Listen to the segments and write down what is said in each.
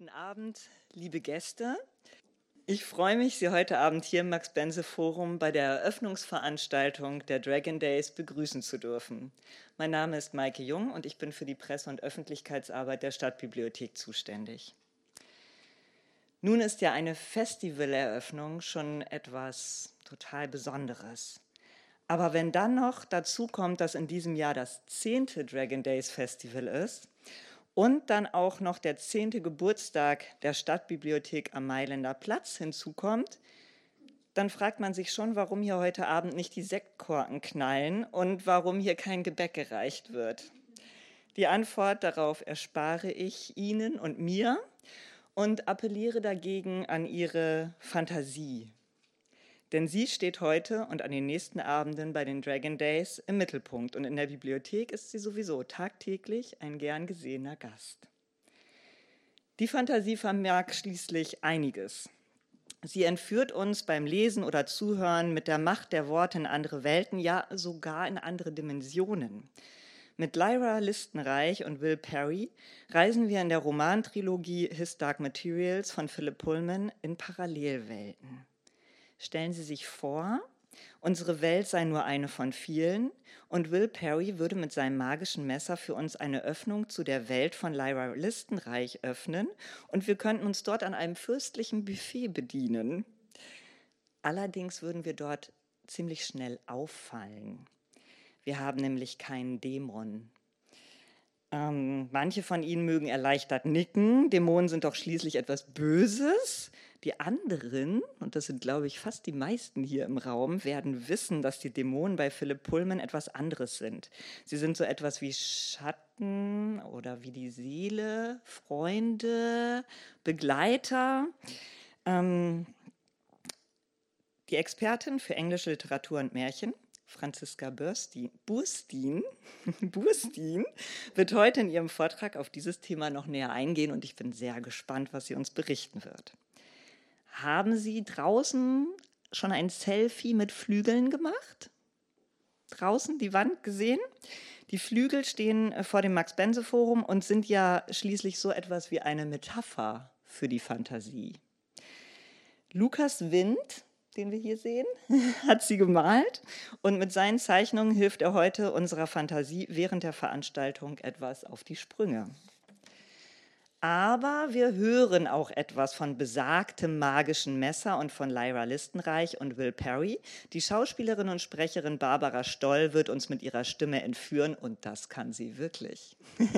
Guten Abend, liebe Gäste. Ich freue mich, Sie heute Abend hier im Max-Bense-Forum bei der Eröffnungsveranstaltung der Dragon Days begrüßen zu dürfen. Mein Name ist Maike Jung und ich bin für die Presse- und Öffentlichkeitsarbeit der Stadtbibliothek zuständig. Nun ist ja eine Festivaleröffnung schon etwas total Besonderes. Aber wenn dann noch dazu kommt, dass in diesem Jahr das zehnte Dragon Days Festival ist und dann auch noch der zehnte Geburtstag der Stadtbibliothek am Mailänder Platz hinzukommt, dann fragt man sich schon, warum hier heute Abend nicht die Sektkorken knallen und warum hier kein Gebäck gereicht wird. Die Antwort darauf erspare ich Ihnen und mir und appelliere dagegen an Ihre Fantasie. Denn sie steht heute und an den nächsten Abenden bei den Dragon Days im Mittelpunkt und in der Bibliothek ist sie sowieso tagtäglich ein gern gesehener Gast. Die Fantasie vermerkt schließlich einiges. Sie entführt uns beim Lesen oder Zuhören mit der Macht der Worte in andere Welten, ja sogar in andere Dimensionen. Mit Lyra Listenreich und Will Perry reisen wir in der Romantrilogie His Dark Materials von Philip Pullman in Parallelwelten. Stellen Sie sich vor, unsere Welt sei nur eine von vielen und Will Perry würde mit seinem magischen Messer für uns eine Öffnung zu der Welt von Lyra Listenreich öffnen und wir könnten uns dort an einem fürstlichen Buffet bedienen. Allerdings würden wir dort ziemlich schnell auffallen. Wir haben nämlich keinen Dämon. Ähm, manche von Ihnen mögen erleichtert nicken. Dämonen sind doch schließlich etwas Böses. Die anderen, und das sind, glaube ich, fast die meisten hier im Raum, werden wissen, dass die Dämonen bei Philipp Pullman etwas anderes sind. Sie sind so etwas wie Schatten oder wie die Seele, Freunde, Begleiter. Ähm, die Expertin für englische Literatur und Märchen, Franziska Burstin, Burstin, Burstin, wird heute in ihrem Vortrag auf dieses Thema noch näher eingehen und ich bin sehr gespannt, was sie uns berichten wird. Haben Sie draußen schon ein Selfie mit Flügeln gemacht? Draußen die Wand gesehen? Die Flügel stehen äh, vor dem Max-Bense-Forum und sind ja schließlich so etwas wie eine Metapher für die Fantasie. Lukas Wind, den wir hier sehen, hat sie gemalt und mit seinen Zeichnungen hilft er heute unserer Fantasie während der Veranstaltung etwas auf die Sprünge. Aber wir hören auch etwas von besagtem magischen Messer und von Lyra Listenreich und Will Perry. Die Schauspielerin und Sprecherin Barbara Stoll wird uns mit ihrer Stimme entführen und das kann sie wirklich.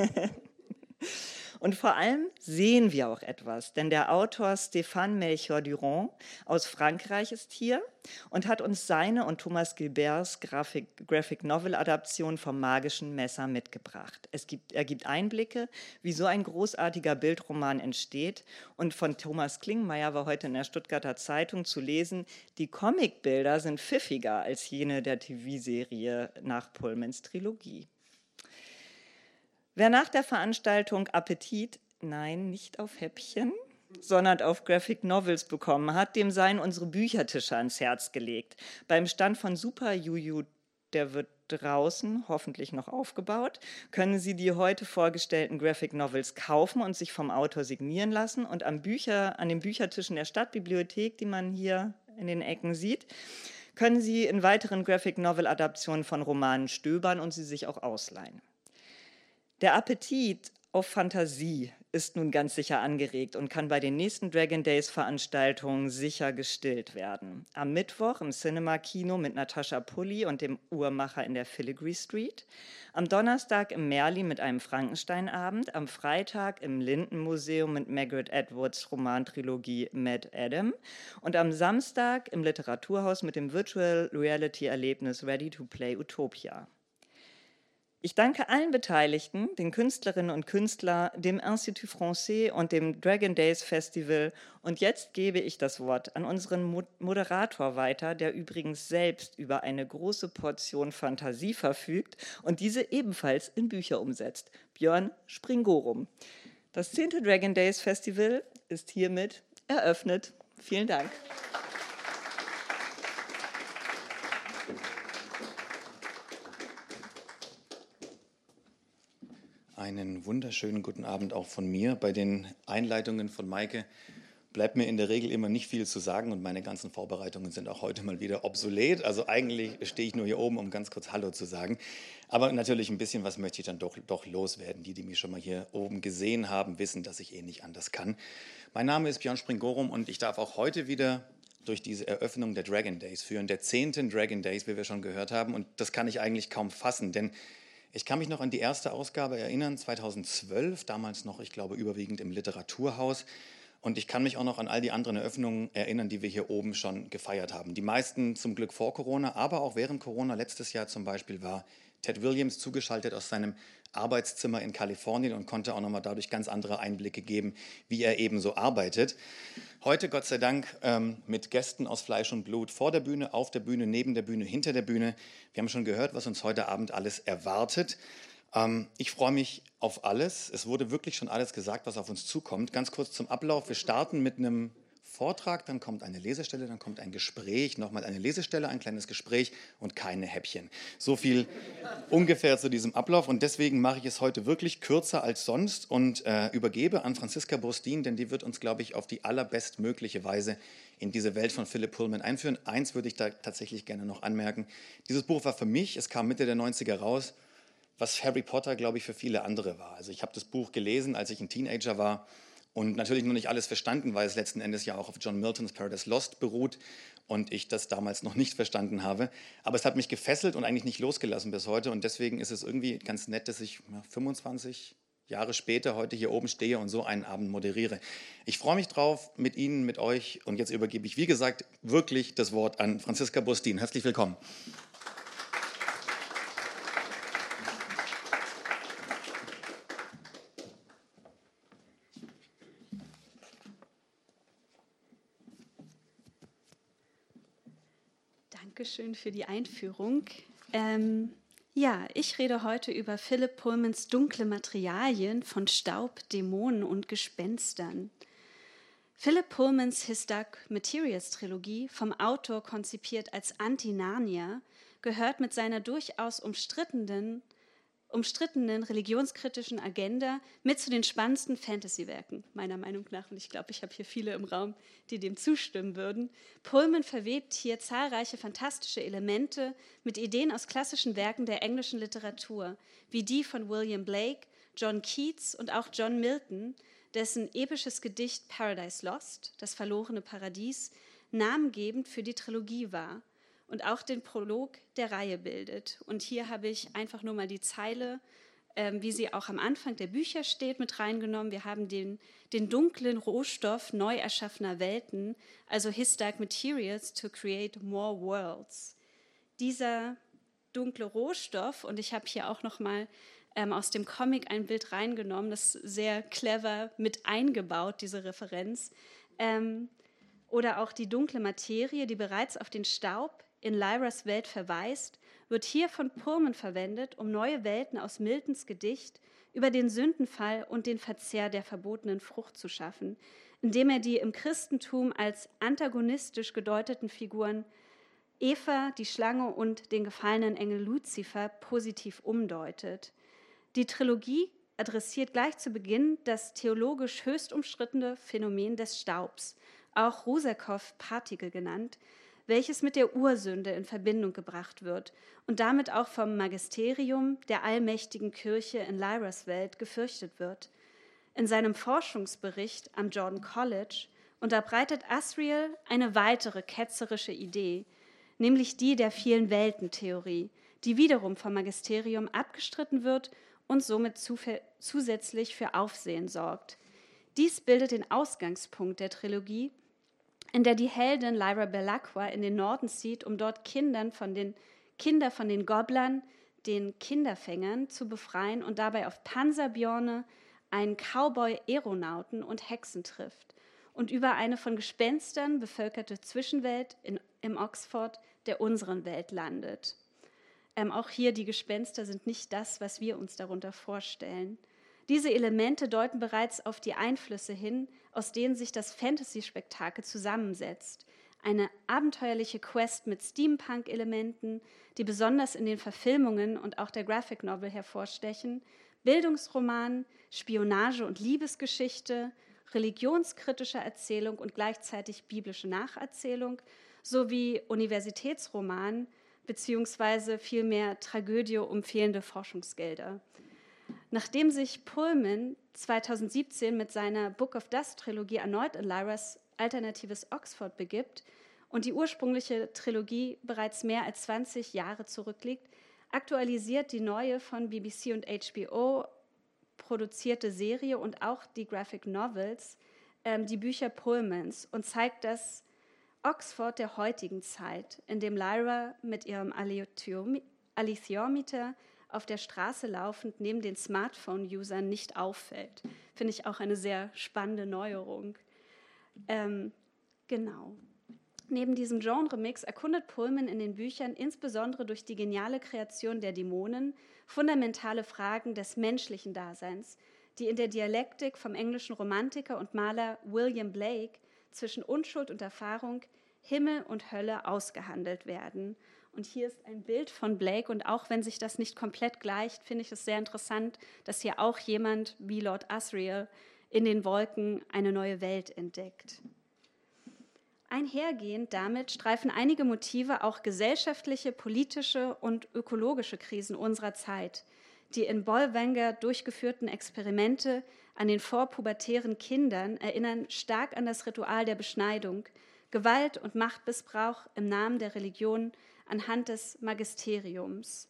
Und vor allem sehen wir auch etwas, denn der Autor Stéphane Melchior Durand aus Frankreich ist hier und hat uns seine und Thomas Gilberts Graphic, Graphic Novel Adaption vom magischen Messer mitgebracht. Es gibt, er gibt Einblicke, wie so ein großartiger Bildroman entsteht und von Thomas Klingmeier war heute in der Stuttgarter Zeitung zu lesen, die Comicbilder sind pfiffiger als jene der TV-Serie nach Pullmans Trilogie. Wer nach der Veranstaltung Appetit, nein, nicht auf Häppchen, sondern auf Graphic Novels bekommen hat, dem seien unsere Büchertische ans Herz gelegt. Beim Stand von Super Juju, der wird draußen hoffentlich noch aufgebaut, können Sie die heute vorgestellten Graphic Novels kaufen und sich vom Autor signieren lassen. Und am Bücher, an den Büchertischen der Stadtbibliothek, die man hier in den Ecken sieht, können Sie in weiteren Graphic Novel Adaptionen von Romanen stöbern und sie sich auch ausleihen. Der Appetit auf Fantasie ist nun ganz sicher angeregt und kann bei den nächsten Dragon Days Veranstaltungen sicher gestillt werden. Am Mittwoch im Cinema Kino mit Natascha Pulli und dem Uhrmacher in der Filigree Street. Am Donnerstag im Merli mit einem Frankensteinabend. Am Freitag im Lindenmuseum mit Margaret Edwards Romantrilogie Mad Adam. Und am Samstag im Literaturhaus mit dem Virtual Reality Erlebnis Ready to Play Utopia. Ich danke allen Beteiligten, den Künstlerinnen und Künstlern, dem Institut Français und dem Dragon Days Festival. Und jetzt gebe ich das Wort an unseren Moderator weiter, der übrigens selbst über eine große Portion Fantasie verfügt und diese ebenfalls in Bücher umsetzt. Björn Springorum. Das 10. Dragon Days Festival ist hiermit eröffnet. Vielen Dank. Einen wunderschönen guten Abend auch von mir. Bei den Einleitungen von Maike bleibt mir in der Regel immer nicht viel zu sagen und meine ganzen Vorbereitungen sind auch heute mal wieder obsolet. Also eigentlich stehe ich nur hier oben, um ganz kurz Hallo zu sagen. Aber natürlich ein bisschen was möchte ich dann doch, doch loswerden. Die, die mich schon mal hier oben gesehen haben, wissen, dass ich eh nicht anders kann. Mein Name ist Björn Springorum und ich darf auch heute wieder durch diese Eröffnung der Dragon Days führen, der zehnten Dragon Days, wie wir schon gehört haben. Und das kann ich eigentlich kaum fassen, denn ich kann mich noch an die erste Ausgabe erinnern, 2012, damals noch, ich glaube, überwiegend im Literaturhaus. Und ich kann mich auch noch an all die anderen Eröffnungen erinnern, die wir hier oben schon gefeiert haben. Die meisten zum Glück vor Corona, aber auch während Corona. Letztes Jahr zum Beispiel war Ted Williams zugeschaltet aus seinem Arbeitszimmer in Kalifornien und konnte auch nochmal dadurch ganz andere Einblicke geben, wie er eben so arbeitet. Heute, Gott sei Dank, ähm, mit Gästen aus Fleisch und Blut vor der Bühne, auf der Bühne, neben der Bühne, hinter der Bühne. Wir haben schon gehört, was uns heute Abend alles erwartet. Ähm, ich freue mich auf alles. Es wurde wirklich schon alles gesagt, was auf uns zukommt. Ganz kurz zum Ablauf. Wir starten mit einem Vortrag, dann kommt eine Lesestelle, dann kommt ein Gespräch, nochmal eine Lesestelle, ein kleines Gespräch und keine Häppchen. So viel ungefähr zu diesem Ablauf und deswegen mache ich es heute wirklich kürzer als sonst und äh, übergebe an Franziska Brustin, denn die wird uns, glaube ich, auf die allerbestmögliche Weise in diese Welt von Philip Pullman einführen. Eins würde ich da tatsächlich gerne noch anmerken. Dieses Buch war für mich, es kam Mitte der 90er raus, was Harry Potter, glaube ich, für viele andere war. Also ich habe das Buch gelesen, als ich ein Teenager war und natürlich noch nicht alles verstanden, weil es letzten Endes ja auch auf John Miltons Paradise Lost beruht und ich das damals noch nicht verstanden habe. Aber es hat mich gefesselt und eigentlich nicht losgelassen bis heute und deswegen ist es irgendwie ganz nett, dass ich 25 Jahre später heute hier oben stehe und so einen Abend moderiere. Ich freue mich drauf mit Ihnen, mit euch und jetzt übergebe ich, wie gesagt, wirklich das Wort an Franziska Bustin. Herzlich willkommen. Dankeschön für die Einführung. Ähm, ja, ich rede heute über Philip Pullmans dunkle Materialien von Staub, Dämonen und Gespenstern. Philip Pullmans His Dark Materials Trilogie, vom Autor konzipiert als Anti-Narnia, gehört mit seiner durchaus umstrittenen umstrittenen religionskritischen Agenda mit zu den spannendsten Fantasy-Werken, meiner Meinung nach. Und ich glaube, ich habe hier viele im Raum, die dem zustimmen würden. Pullman verwebt hier zahlreiche fantastische Elemente mit Ideen aus klassischen Werken der englischen Literatur, wie die von William Blake, John Keats und auch John Milton, dessen episches Gedicht Paradise Lost, das verlorene Paradies, namengebend für die Trilogie war und auch den Prolog der Reihe bildet. Und hier habe ich einfach nur mal die Zeile, äh, wie sie auch am Anfang der Bücher steht, mit reingenommen. Wir haben den, den dunklen Rohstoff neu erschaffener Welten, also His Dark Materials to create more worlds. Dieser dunkle Rohstoff, und ich habe hier auch noch mal ähm, aus dem Comic ein Bild reingenommen, das sehr clever mit eingebaut, diese Referenz. Ähm, oder auch die dunkle Materie, die bereits auf den Staub in Lyras Welt verweist, wird hier von Purmen verwendet, um neue Welten aus Miltons Gedicht über den Sündenfall und den Verzehr der verbotenen Frucht zu schaffen, indem er die im Christentum als antagonistisch gedeuteten Figuren Eva, die Schlange und den gefallenen Engel Luzifer positiv umdeutet. Die Trilogie adressiert gleich zu Beginn das theologisch höchst umstrittene Phänomen des Staubs, auch Rusakow-Partikel genannt, welches mit der Ursünde in Verbindung gebracht wird und damit auch vom Magisterium der allmächtigen Kirche in Lyras Welt gefürchtet wird. In seinem Forschungsbericht am Jordan College unterbreitet Asriel eine weitere ketzerische Idee, nämlich die der vielen Weltentheorie, die wiederum vom Magisterium abgestritten wird und somit zusätzlich für Aufsehen sorgt. Dies bildet den Ausgangspunkt der Trilogie in der die Heldin Lyra Belacqua in den Norden zieht, um dort Kindern von den, Kinder von den Gobblern, den Kinderfängern, zu befreien und dabei auf Panzerbjörne, einen Cowboy-Aeronauten und Hexen trifft und über eine von Gespenstern bevölkerte Zwischenwelt in, im Oxford der unseren Welt landet. Ähm, auch hier die Gespenster sind nicht das, was wir uns darunter vorstellen. Diese Elemente deuten bereits auf die Einflüsse hin, aus denen sich das Fantasy-Spektakel zusammensetzt. Eine abenteuerliche Quest mit Steampunk-Elementen, die besonders in den Verfilmungen und auch der Graphic Novel hervorstechen, Bildungsroman, Spionage- und Liebesgeschichte, religionskritische Erzählung und gleichzeitig biblische Nacherzählung sowie Universitätsroman beziehungsweise vielmehr Tragödie um fehlende Forschungsgelder. Nachdem sich Pullman 2017 mit seiner Book of Dust Trilogie erneut in Lyras alternatives Oxford begibt und die ursprüngliche Trilogie bereits mehr als 20 Jahre zurückliegt, aktualisiert die neue von BBC und HBO produzierte Serie und auch die Graphic Novels ähm, die Bücher Pullmans und zeigt das Oxford der heutigen Zeit, in dem Lyra mit ihrem Alithiometer auf der Straße laufend neben den Smartphone-Usern nicht auffällt. Finde ich auch eine sehr spannende Neuerung. Ähm, genau. Neben diesem Genre-Mix erkundet Pullman in den Büchern insbesondere durch die geniale Kreation der Dämonen fundamentale Fragen des menschlichen Daseins, die in der Dialektik vom englischen Romantiker und Maler William Blake zwischen Unschuld und Erfahrung, Himmel und Hölle ausgehandelt werden. Und hier ist ein Bild von Blake. Und auch wenn sich das nicht komplett gleicht, finde ich es sehr interessant, dass hier auch jemand wie Lord Asriel in den Wolken eine neue Welt entdeckt. Einhergehend damit streifen einige Motive auch gesellschaftliche, politische und ökologische Krisen unserer Zeit, die in Bollwanger durchgeführten Experimente an den vorpubertären Kindern erinnern stark an das Ritual der Beschneidung, Gewalt und Machtmissbrauch im Namen der Religion anhand des Magisteriums.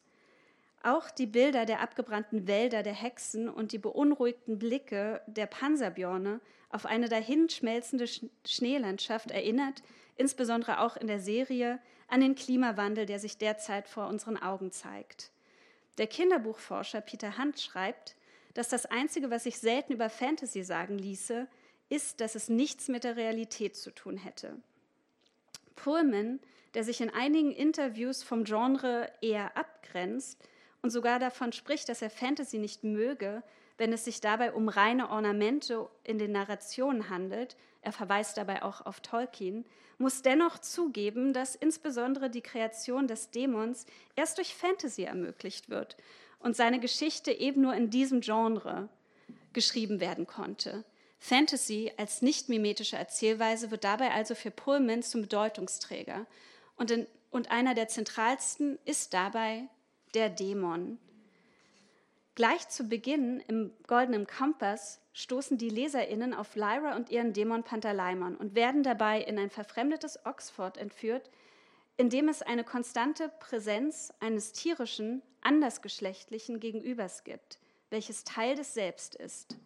Auch die Bilder der abgebrannten Wälder der Hexen und die beunruhigten Blicke der Panzerbjörne auf eine dahinschmelzende Schneelandschaft erinnert, insbesondere auch in der Serie, an den Klimawandel, der sich derzeit vor unseren Augen zeigt. Der Kinderbuchforscher Peter Hunt schreibt, dass das Einzige, was sich selten über Fantasy sagen ließe, ist, dass es nichts mit der Realität zu tun hätte. Pullman, der sich in einigen Interviews vom Genre eher abgrenzt und sogar davon spricht, dass er Fantasy nicht möge, wenn es sich dabei um reine Ornamente in den Narrationen handelt, er verweist dabei auch auf Tolkien, muss dennoch zugeben, dass insbesondere die Kreation des Dämons erst durch Fantasy ermöglicht wird und seine Geschichte eben nur in diesem Genre geschrieben werden konnte. Fantasy als nicht mimetische Erzählweise wird dabei also für Pullman zum Bedeutungsträger. Und, in, und einer der zentralsten ist dabei der Dämon. Gleich zu Beginn im Goldenen Kompass stoßen die LeserInnen auf Lyra und ihren Dämon Pantaleimon und werden dabei in ein verfremdetes Oxford entführt, in dem es eine konstante Präsenz eines tierischen, andersgeschlechtlichen Gegenübers gibt, welches Teil des Selbst ist.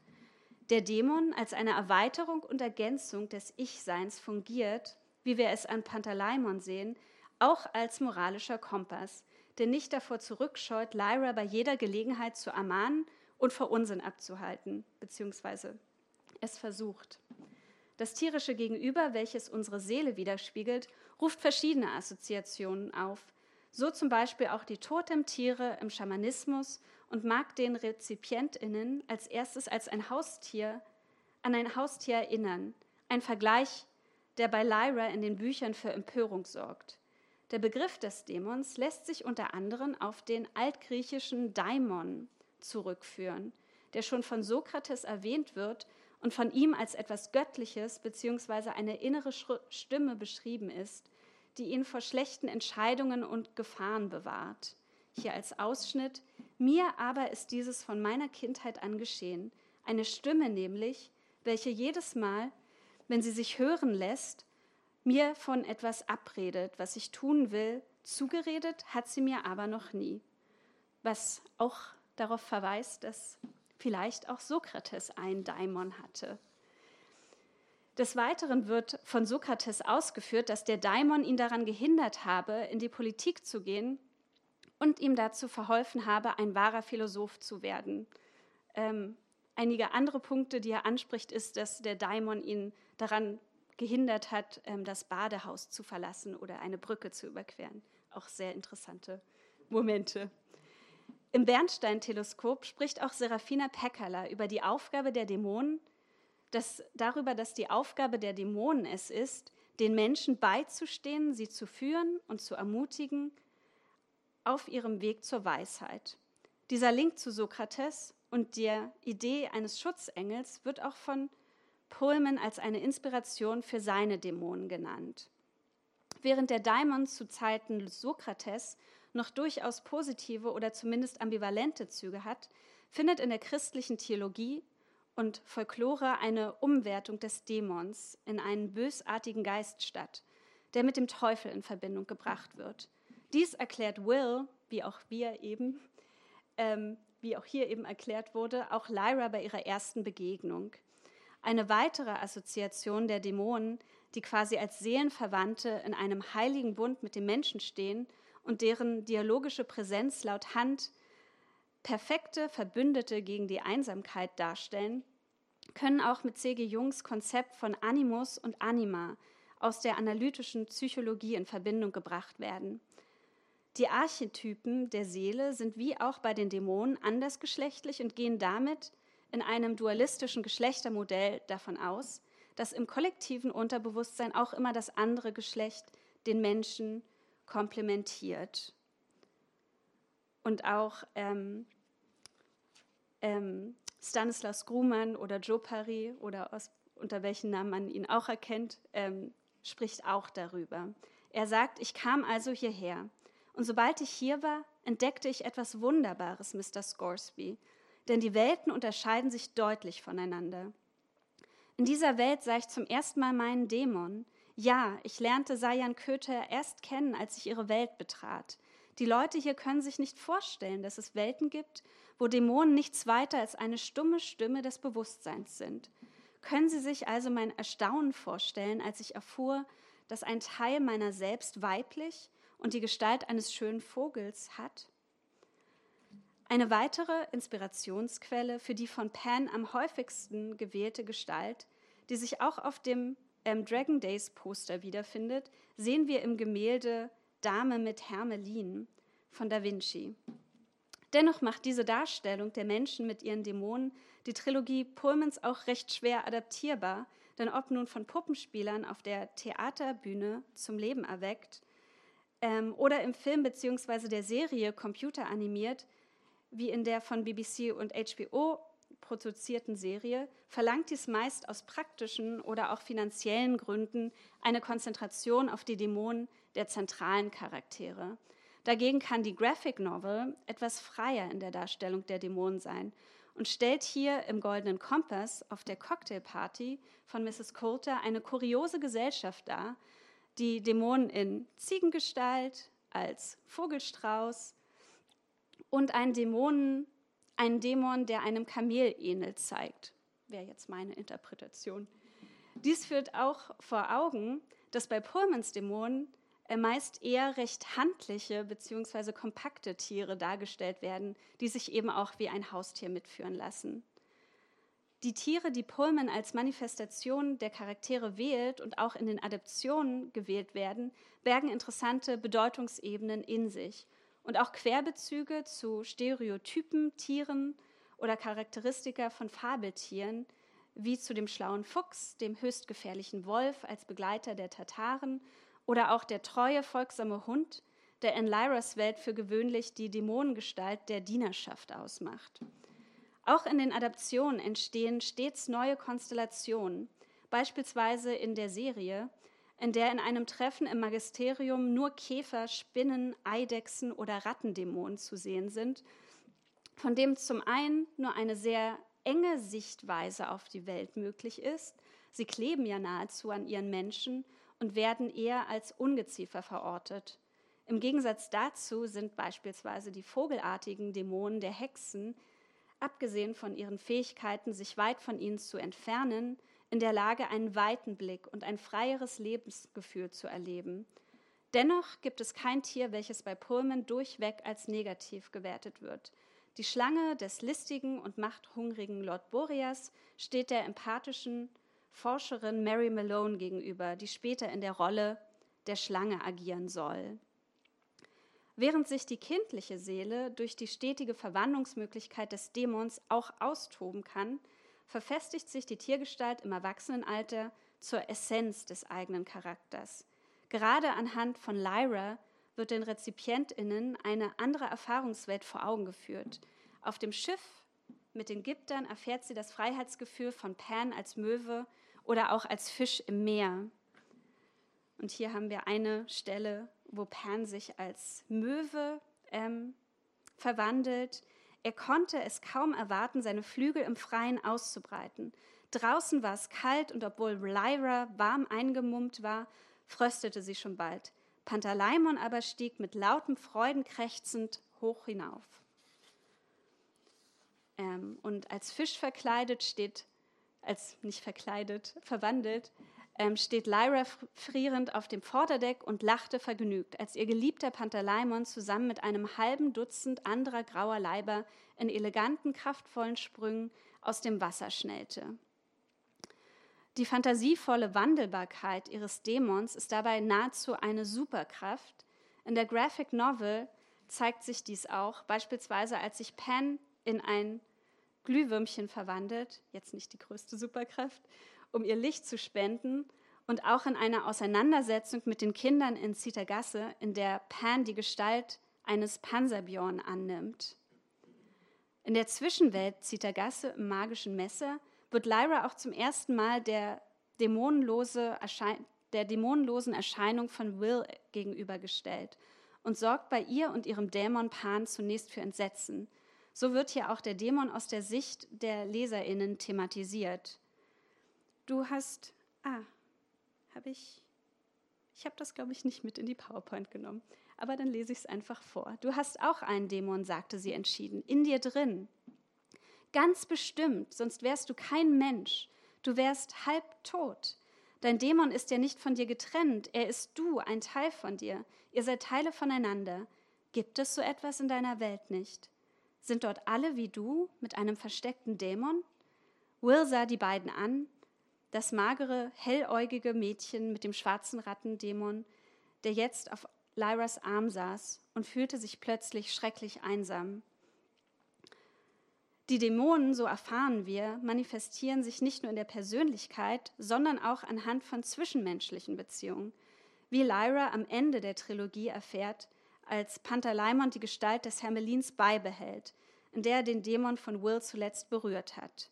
Der Dämon als eine Erweiterung und Ergänzung des Ich-Seins fungiert, wie wir es an Pantaleimon sehen, auch als moralischer Kompass, der nicht davor zurückscheut, Lyra bei jeder Gelegenheit zu ermahnen und vor Unsinn abzuhalten, beziehungsweise es versucht. Das tierische Gegenüber, welches unsere Seele widerspiegelt, ruft verschiedene Assoziationen auf, so zum Beispiel auch die Totemtiere im Schamanismus und mag den RezipientInnen als erstes als ein Haustier an ein Haustier erinnern, ein Vergleich, der bei Lyra in den Büchern für Empörung sorgt. Der Begriff des Dämons lässt sich unter anderem auf den altgriechischen Daimon zurückführen, der schon von Sokrates erwähnt wird und von ihm als etwas Göttliches bzw. eine innere Stimme beschrieben ist, die ihn vor schlechten Entscheidungen und Gefahren bewahrt. Hier als Ausschnitt, mir aber ist dieses von meiner Kindheit an geschehen, eine Stimme nämlich, welche jedes Mal, wenn sie sich hören lässt, mir von etwas abredet, was ich tun will. Zugeredet hat sie mir aber noch nie. Was auch darauf verweist, dass vielleicht auch Sokrates einen Daimon hatte. Des Weiteren wird von Sokrates ausgeführt, dass der Daimon ihn daran gehindert habe, in die Politik zu gehen und ihm dazu verholfen habe, ein wahrer Philosoph zu werden. Ähm, einige andere Punkte, die er anspricht, ist, dass der Daimon ihn daran gehindert hat, ähm, das Badehaus zu verlassen oder eine Brücke zu überqueren. Auch sehr interessante Momente. Im Bernstein-Teleskop spricht auch Serafina Peckerler über die Aufgabe der Dämonen, dass, darüber, dass die Aufgabe der Dämonen es ist, den Menschen beizustehen, sie zu führen und zu ermutigen auf ihrem Weg zur Weisheit. Dieser Link zu Sokrates und der Idee eines Schutzengels wird auch von Pullman als eine Inspiration für seine Dämonen genannt. Während der Daimon zu Zeiten Sokrates noch durchaus positive oder zumindest ambivalente Züge hat, findet in der christlichen Theologie und Folklore eine Umwertung des Dämons in einen bösartigen Geist statt, der mit dem Teufel in Verbindung gebracht wird. Dies erklärt Will, wie auch wir eben, ähm, wie auch hier eben erklärt wurde, auch Lyra bei ihrer ersten Begegnung. Eine weitere Assoziation der Dämonen, die quasi als Seelenverwandte in einem heiligen Bund mit dem Menschen stehen und deren dialogische Präsenz laut Hand perfekte Verbündete gegen die Einsamkeit darstellen, können auch mit C.G. Jungs Konzept von Animus und Anima aus der analytischen Psychologie in Verbindung gebracht werden. Die Archetypen der Seele sind wie auch bei den Dämonen andersgeschlechtlich und gehen damit in einem dualistischen Geschlechtermodell davon aus, dass im kollektiven Unterbewusstsein auch immer das andere Geschlecht den Menschen komplementiert. Und auch ähm, ähm, Stanislaus Grumann oder Joe Parry oder aus, unter welchen Namen man ihn auch erkennt, ähm, spricht auch darüber. Er sagt, ich kam also hierher und sobald ich hier war, entdeckte ich etwas Wunderbares, Mr. Scoresby, denn die Welten unterscheiden sich deutlich voneinander. In dieser Welt sah ich zum ersten Mal meinen Dämon. Ja, ich lernte Sayan Köter erst kennen, als ich ihre Welt betrat. Die Leute hier können sich nicht vorstellen, dass es Welten gibt, wo Dämonen nichts weiter als eine stumme Stimme des Bewusstseins sind. Können Sie sich also mein Erstaunen vorstellen, als ich erfuhr, dass ein Teil meiner selbst weiblich und die Gestalt eines schönen Vogels hat? Eine weitere Inspirationsquelle für die von Pan am häufigsten gewählte Gestalt, die sich auch auf dem ähm, Dragon Days Poster wiederfindet, sehen wir im Gemälde Dame mit Hermelin von Da Vinci. Dennoch macht diese Darstellung der Menschen mit ihren Dämonen die Trilogie Pullmans auch recht schwer adaptierbar, denn ob nun von Puppenspielern auf der Theaterbühne zum Leben erweckt ähm, oder im Film bzw. der Serie computeranimiert, wie in der von BBC und HBO produzierten Serie, verlangt dies meist aus praktischen oder auch finanziellen Gründen eine Konzentration auf die Dämonen der zentralen Charaktere. Dagegen kann die Graphic Novel etwas freier in der Darstellung der Dämonen sein und stellt hier im Goldenen Kompass auf der Cocktailparty von Mrs. Coulter eine kuriose Gesellschaft dar, die Dämonen in Ziegengestalt, als Vogelstrauß und einen Dämonen, einen Dämon, der einem Kamel ähnelt, zeigt. Wäre jetzt meine Interpretation. Dies führt auch vor Augen, dass bei Pullmans Dämonen äh, meist eher recht handliche bzw. kompakte Tiere dargestellt werden, die sich eben auch wie ein Haustier mitführen lassen. Die Tiere, die Pullman als Manifestation der Charaktere wählt und auch in den Adaptionen gewählt werden, bergen interessante Bedeutungsebenen in sich und auch Querbezüge zu Stereotypen, Tieren oder Charakteristika von Fabeltieren, wie zu dem schlauen Fuchs, dem höchst gefährlichen Wolf als Begleiter der Tataren oder auch der treue, folgsame Hund, der in Lyras Welt für gewöhnlich die Dämonengestalt der Dienerschaft ausmacht. Auch in den Adaptionen entstehen stets neue Konstellationen, beispielsweise in der Serie, in der in einem Treffen im Magisterium nur Käfer, Spinnen, Eidechsen oder Rattendämonen zu sehen sind, von dem zum einen nur eine sehr enge Sichtweise auf die Welt möglich ist. Sie kleben ja nahezu an ihren Menschen und werden eher als Ungeziefer verortet. Im Gegensatz dazu sind beispielsweise die vogelartigen Dämonen der Hexen, abgesehen von ihren Fähigkeiten, sich weit von ihnen zu entfernen, in der Lage, einen weiten Blick und ein freieres Lebensgefühl zu erleben. Dennoch gibt es kein Tier, welches bei Pullman durchweg als negativ gewertet wird. Die Schlange des listigen und machthungrigen Lord Boreas steht der empathischen Forscherin Mary Malone gegenüber, die später in der Rolle der Schlange agieren soll. Während sich die kindliche Seele durch die stetige Verwandlungsmöglichkeit des Dämons auch austoben kann, verfestigt sich die Tiergestalt im Erwachsenenalter zur Essenz des eigenen Charakters. Gerade anhand von Lyra wird den RezipientInnen eine andere Erfahrungswelt vor Augen geführt. Auf dem Schiff mit den Giptern erfährt sie das Freiheitsgefühl von Pan als Möwe oder auch als Fisch im Meer. Und hier haben wir eine Stelle, wo Pan sich als Möwe ähm, verwandelt. Er konnte es kaum erwarten, seine Flügel im Freien auszubreiten. Draußen war es kalt und obwohl Lyra warm eingemummt war, fröstete sie schon bald. Pantaleimon aber stieg mit lautem Freuden krächzend hoch hinauf. Ähm, und als Fisch verkleidet steht, als nicht verkleidet, verwandelt, ähm, steht Lyra frierend auf dem Vorderdeck und lachte vergnügt, als ihr geliebter Pantaleimon zusammen mit einem halben Dutzend anderer grauer Leiber in eleganten, kraftvollen Sprüngen aus dem Wasser schnellte. Die fantasievolle Wandelbarkeit ihres Dämons ist dabei nahezu eine Superkraft. In der Graphic Novel zeigt sich dies auch, beispielsweise als sich Pan in ein Glühwürmchen verwandelt, jetzt nicht die größte Superkraft, um ihr Licht zu spenden und auch in einer Auseinandersetzung mit den Kindern in Zittergasse, in der Pan die Gestalt eines Panzerbjorn annimmt. In der Zwischenwelt Zittergasse im magischen Messer wird Lyra auch zum ersten Mal der, dämonenlose der dämonenlosen Erscheinung von Will gegenübergestellt und sorgt bei ihr und ihrem Dämon Pan zunächst für Entsetzen. So wird hier auch der Dämon aus der Sicht der Leserinnen thematisiert. Du hast, ah, habe ich, ich habe das, glaube ich, nicht mit in die PowerPoint genommen, aber dann lese ich es einfach vor. Du hast auch einen Dämon, sagte sie entschieden, in dir drin. Ganz bestimmt, sonst wärst du kein Mensch. Du wärst halb tot. Dein Dämon ist ja nicht von dir getrennt, er ist du, ein Teil von dir. Ihr seid Teile voneinander. Gibt es so etwas in deiner Welt nicht? Sind dort alle wie du mit einem versteckten Dämon? Will sah die beiden an, das magere, helläugige Mädchen mit dem schwarzen Rattendämon, der jetzt auf Lyras Arm saß und fühlte sich plötzlich schrecklich einsam. Die Dämonen, so erfahren wir, manifestieren sich nicht nur in der Persönlichkeit, sondern auch anhand von zwischenmenschlichen Beziehungen, wie Lyra am Ende der Trilogie erfährt, als Pantaleimon die Gestalt des Hermelins beibehält, in der er den Dämon von Will zuletzt berührt hat.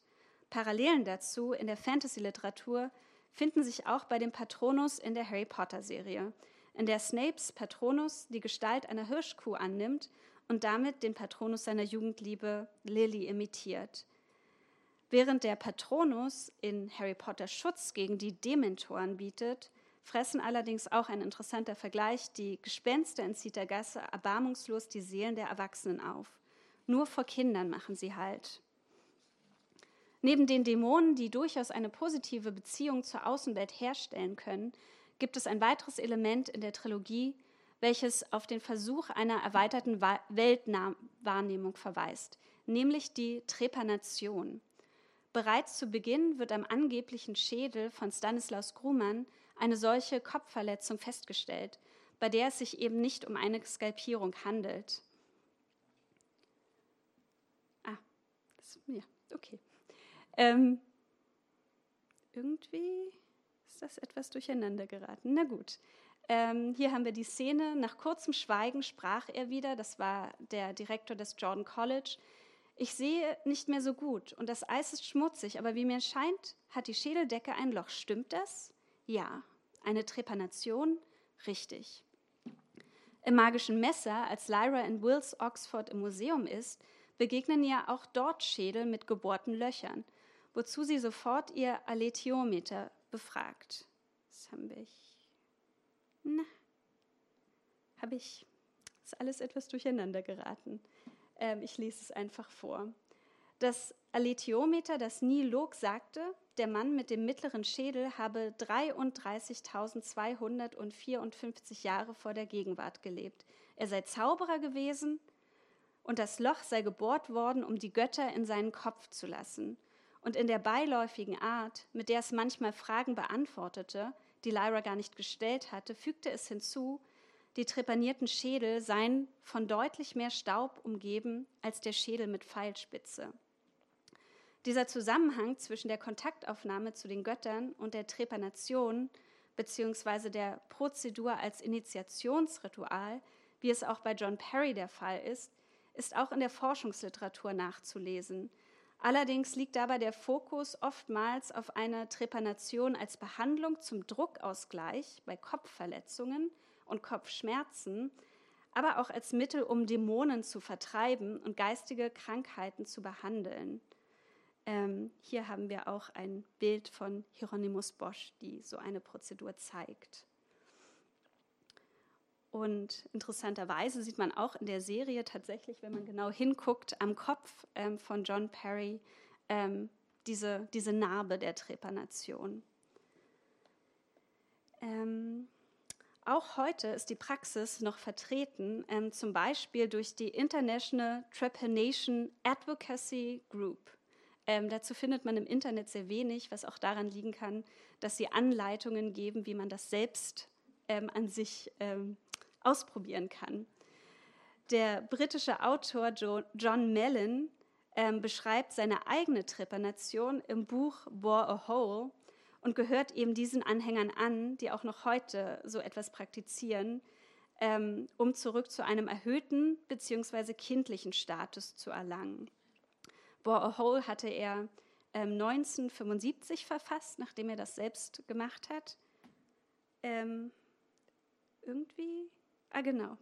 Parallelen dazu in der Fantasy-Literatur finden sich auch bei dem Patronus in der Harry Potter-Serie, in der Snapes Patronus die Gestalt einer Hirschkuh annimmt und damit den Patronus seiner Jugendliebe Lily imitiert. Während der Patronus in Harry Potter Schutz gegen die Dementoren bietet, fressen allerdings auch ein interessanter Vergleich die Gespenster in Zittergasse erbarmungslos die Seelen der Erwachsenen auf. Nur vor Kindern machen sie Halt. Neben den Dämonen, die durchaus eine positive Beziehung zur Außenwelt herstellen können, gibt es ein weiteres Element in der Trilogie, welches auf den Versuch einer erweiterten Weltwahrnehmung verweist, nämlich die Trepanation. Bereits zu Beginn wird am angeblichen Schädel von Stanislaus Grumann eine solche Kopfverletzung festgestellt, bei der es sich eben nicht um eine Skalpierung handelt. Ah, das, ja, okay. Ähm, irgendwie ist das etwas durcheinander geraten. Na gut. Ähm, hier haben wir die Szene. Nach kurzem Schweigen sprach er wieder. Das war der Direktor des Jordan College. Ich sehe nicht mehr so gut und das Eis ist schmutzig, aber wie mir scheint, hat die Schädeldecke ein Loch. Stimmt das? Ja. Eine Trepanation? Richtig. Im magischen Messer, als Lyra in Wills Oxford im Museum ist, begegnen ihr auch dort Schädel mit gebohrten Löchern, wozu sie sofort ihr Aletiometer befragt. Das haben wir. Na, habe ich. Ist alles etwas durcheinander geraten. Ähm, ich lese es einfach vor. Das Aletiometer, das Nilog, sagte, der Mann mit dem mittleren Schädel habe 33.254 Jahre vor der Gegenwart gelebt. Er sei Zauberer gewesen und das Loch sei gebohrt worden, um die Götter in seinen Kopf zu lassen und in der beiläufigen Art, mit der es manchmal Fragen beantwortete, die Lyra gar nicht gestellt hatte, fügte es hinzu, die trepanierten Schädel seien von deutlich mehr Staub umgeben als der Schädel mit Pfeilspitze. Dieser Zusammenhang zwischen der Kontaktaufnahme zu den Göttern und der Trepanation beziehungsweise der Prozedur als Initiationsritual, wie es auch bei John Perry der Fall ist, ist auch in der Forschungsliteratur nachzulesen – Allerdings liegt dabei der Fokus oftmals auf einer Trepanation als Behandlung zum Druckausgleich bei Kopfverletzungen und Kopfschmerzen, aber auch als Mittel, um Dämonen zu vertreiben und geistige Krankheiten zu behandeln. Ähm, hier haben wir auch ein Bild von Hieronymus Bosch, die so eine Prozedur zeigt. Und interessanterweise sieht man auch in der Serie tatsächlich, wenn man genau hinguckt, am Kopf ähm, von John Perry ähm, diese, diese Narbe der Trepanation. Ähm, auch heute ist die Praxis noch vertreten, ähm, zum Beispiel durch die International Trepanation Advocacy Group. Ähm, dazu findet man im Internet sehr wenig, was auch daran liegen kann, dass sie Anleitungen geben, wie man das selbst ähm, an sich ähm, ausprobieren kann. Der britische Autor John Mellon ähm, beschreibt seine eigene Trepanation im Buch Bore a Hole und gehört eben diesen Anhängern an, die auch noch heute so etwas praktizieren, ähm, um zurück zu einem erhöhten bzw. kindlichen Status zu erlangen. Bore a Hole hatte er ähm, 1975 verfasst, nachdem er das selbst gemacht hat. Ähm, irgendwie Ah, genau.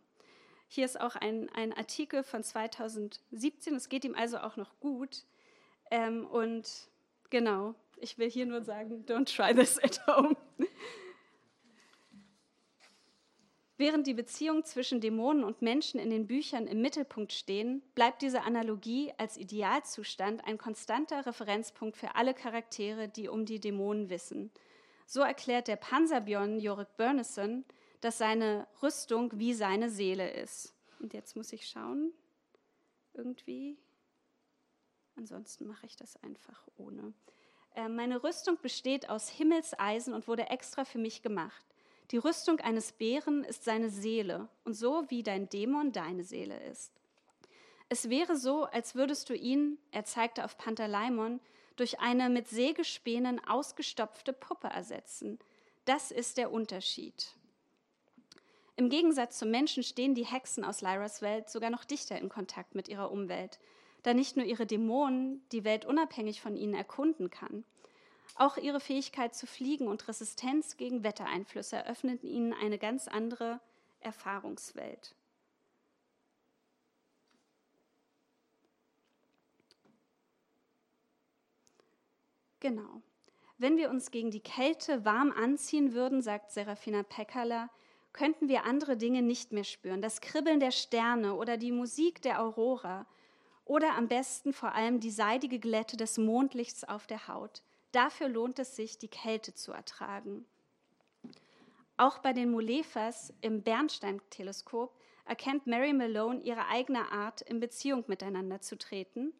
Hier ist auch ein, ein Artikel von 2017. Es geht ihm also auch noch gut. Ähm, und genau, ich will hier nur sagen, don't try this at home. Während die Beziehungen zwischen Dämonen und Menschen in den Büchern im Mittelpunkt stehen, bleibt diese Analogie als Idealzustand ein konstanter Referenzpunkt für alle Charaktere, die um die Dämonen wissen. So erklärt der Panzerbjörn Jorik Börneson, dass seine Rüstung wie seine Seele ist. Und jetzt muss ich schauen, irgendwie. Ansonsten mache ich das einfach ohne. Äh, meine Rüstung besteht aus Himmelseisen und wurde extra für mich gemacht. Die Rüstung eines Bären ist seine Seele und so wie dein Dämon deine Seele ist. Es wäre so, als würdest du ihn, er zeigte auf Pantaleimon, durch eine mit Sägespänen ausgestopfte Puppe ersetzen. Das ist der Unterschied. Im Gegensatz zum Menschen stehen die Hexen aus Lyras Welt sogar noch dichter in Kontakt mit ihrer Umwelt, da nicht nur ihre Dämonen die Welt unabhängig von ihnen erkunden kann. Auch ihre Fähigkeit zu fliegen und Resistenz gegen Wettereinflüsse eröffneten ihnen eine ganz andere Erfahrungswelt. Genau. Wenn wir uns gegen die Kälte warm anziehen würden, sagt Serafina Pekala, könnten wir andere Dinge nicht mehr spüren. Das Kribbeln der Sterne oder die Musik der Aurora oder am besten vor allem die seidige Glätte des Mondlichts auf der Haut. Dafür lohnt es sich, die Kälte zu ertragen. Auch bei den Mulefas im Bernstein-Teleskop erkennt Mary Malone ihre eigene Art, in Beziehung miteinander zu treten.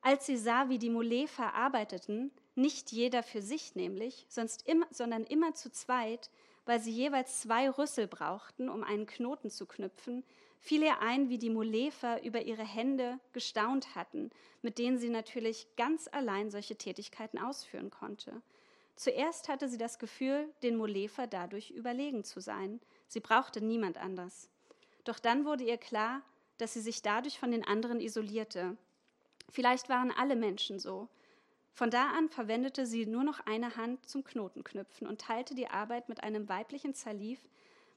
Als sie sah, wie die Mulefa arbeiteten, nicht jeder für sich nämlich, sonst immer, sondern immer zu zweit, weil sie jeweils zwei Rüssel brauchten, um einen Knoten zu knüpfen, fiel ihr ein, wie die Mulefer über ihre Hände gestaunt hatten, mit denen sie natürlich ganz allein solche Tätigkeiten ausführen konnte. Zuerst hatte sie das Gefühl, den Mulefer dadurch überlegen zu sein. Sie brauchte niemand anders. Doch dann wurde ihr klar, dass sie sich dadurch von den anderen isolierte. Vielleicht waren alle Menschen so. Von da an verwendete sie nur noch eine Hand zum Knotenknüpfen und teilte die Arbeit mit einem weiblichen Zalif,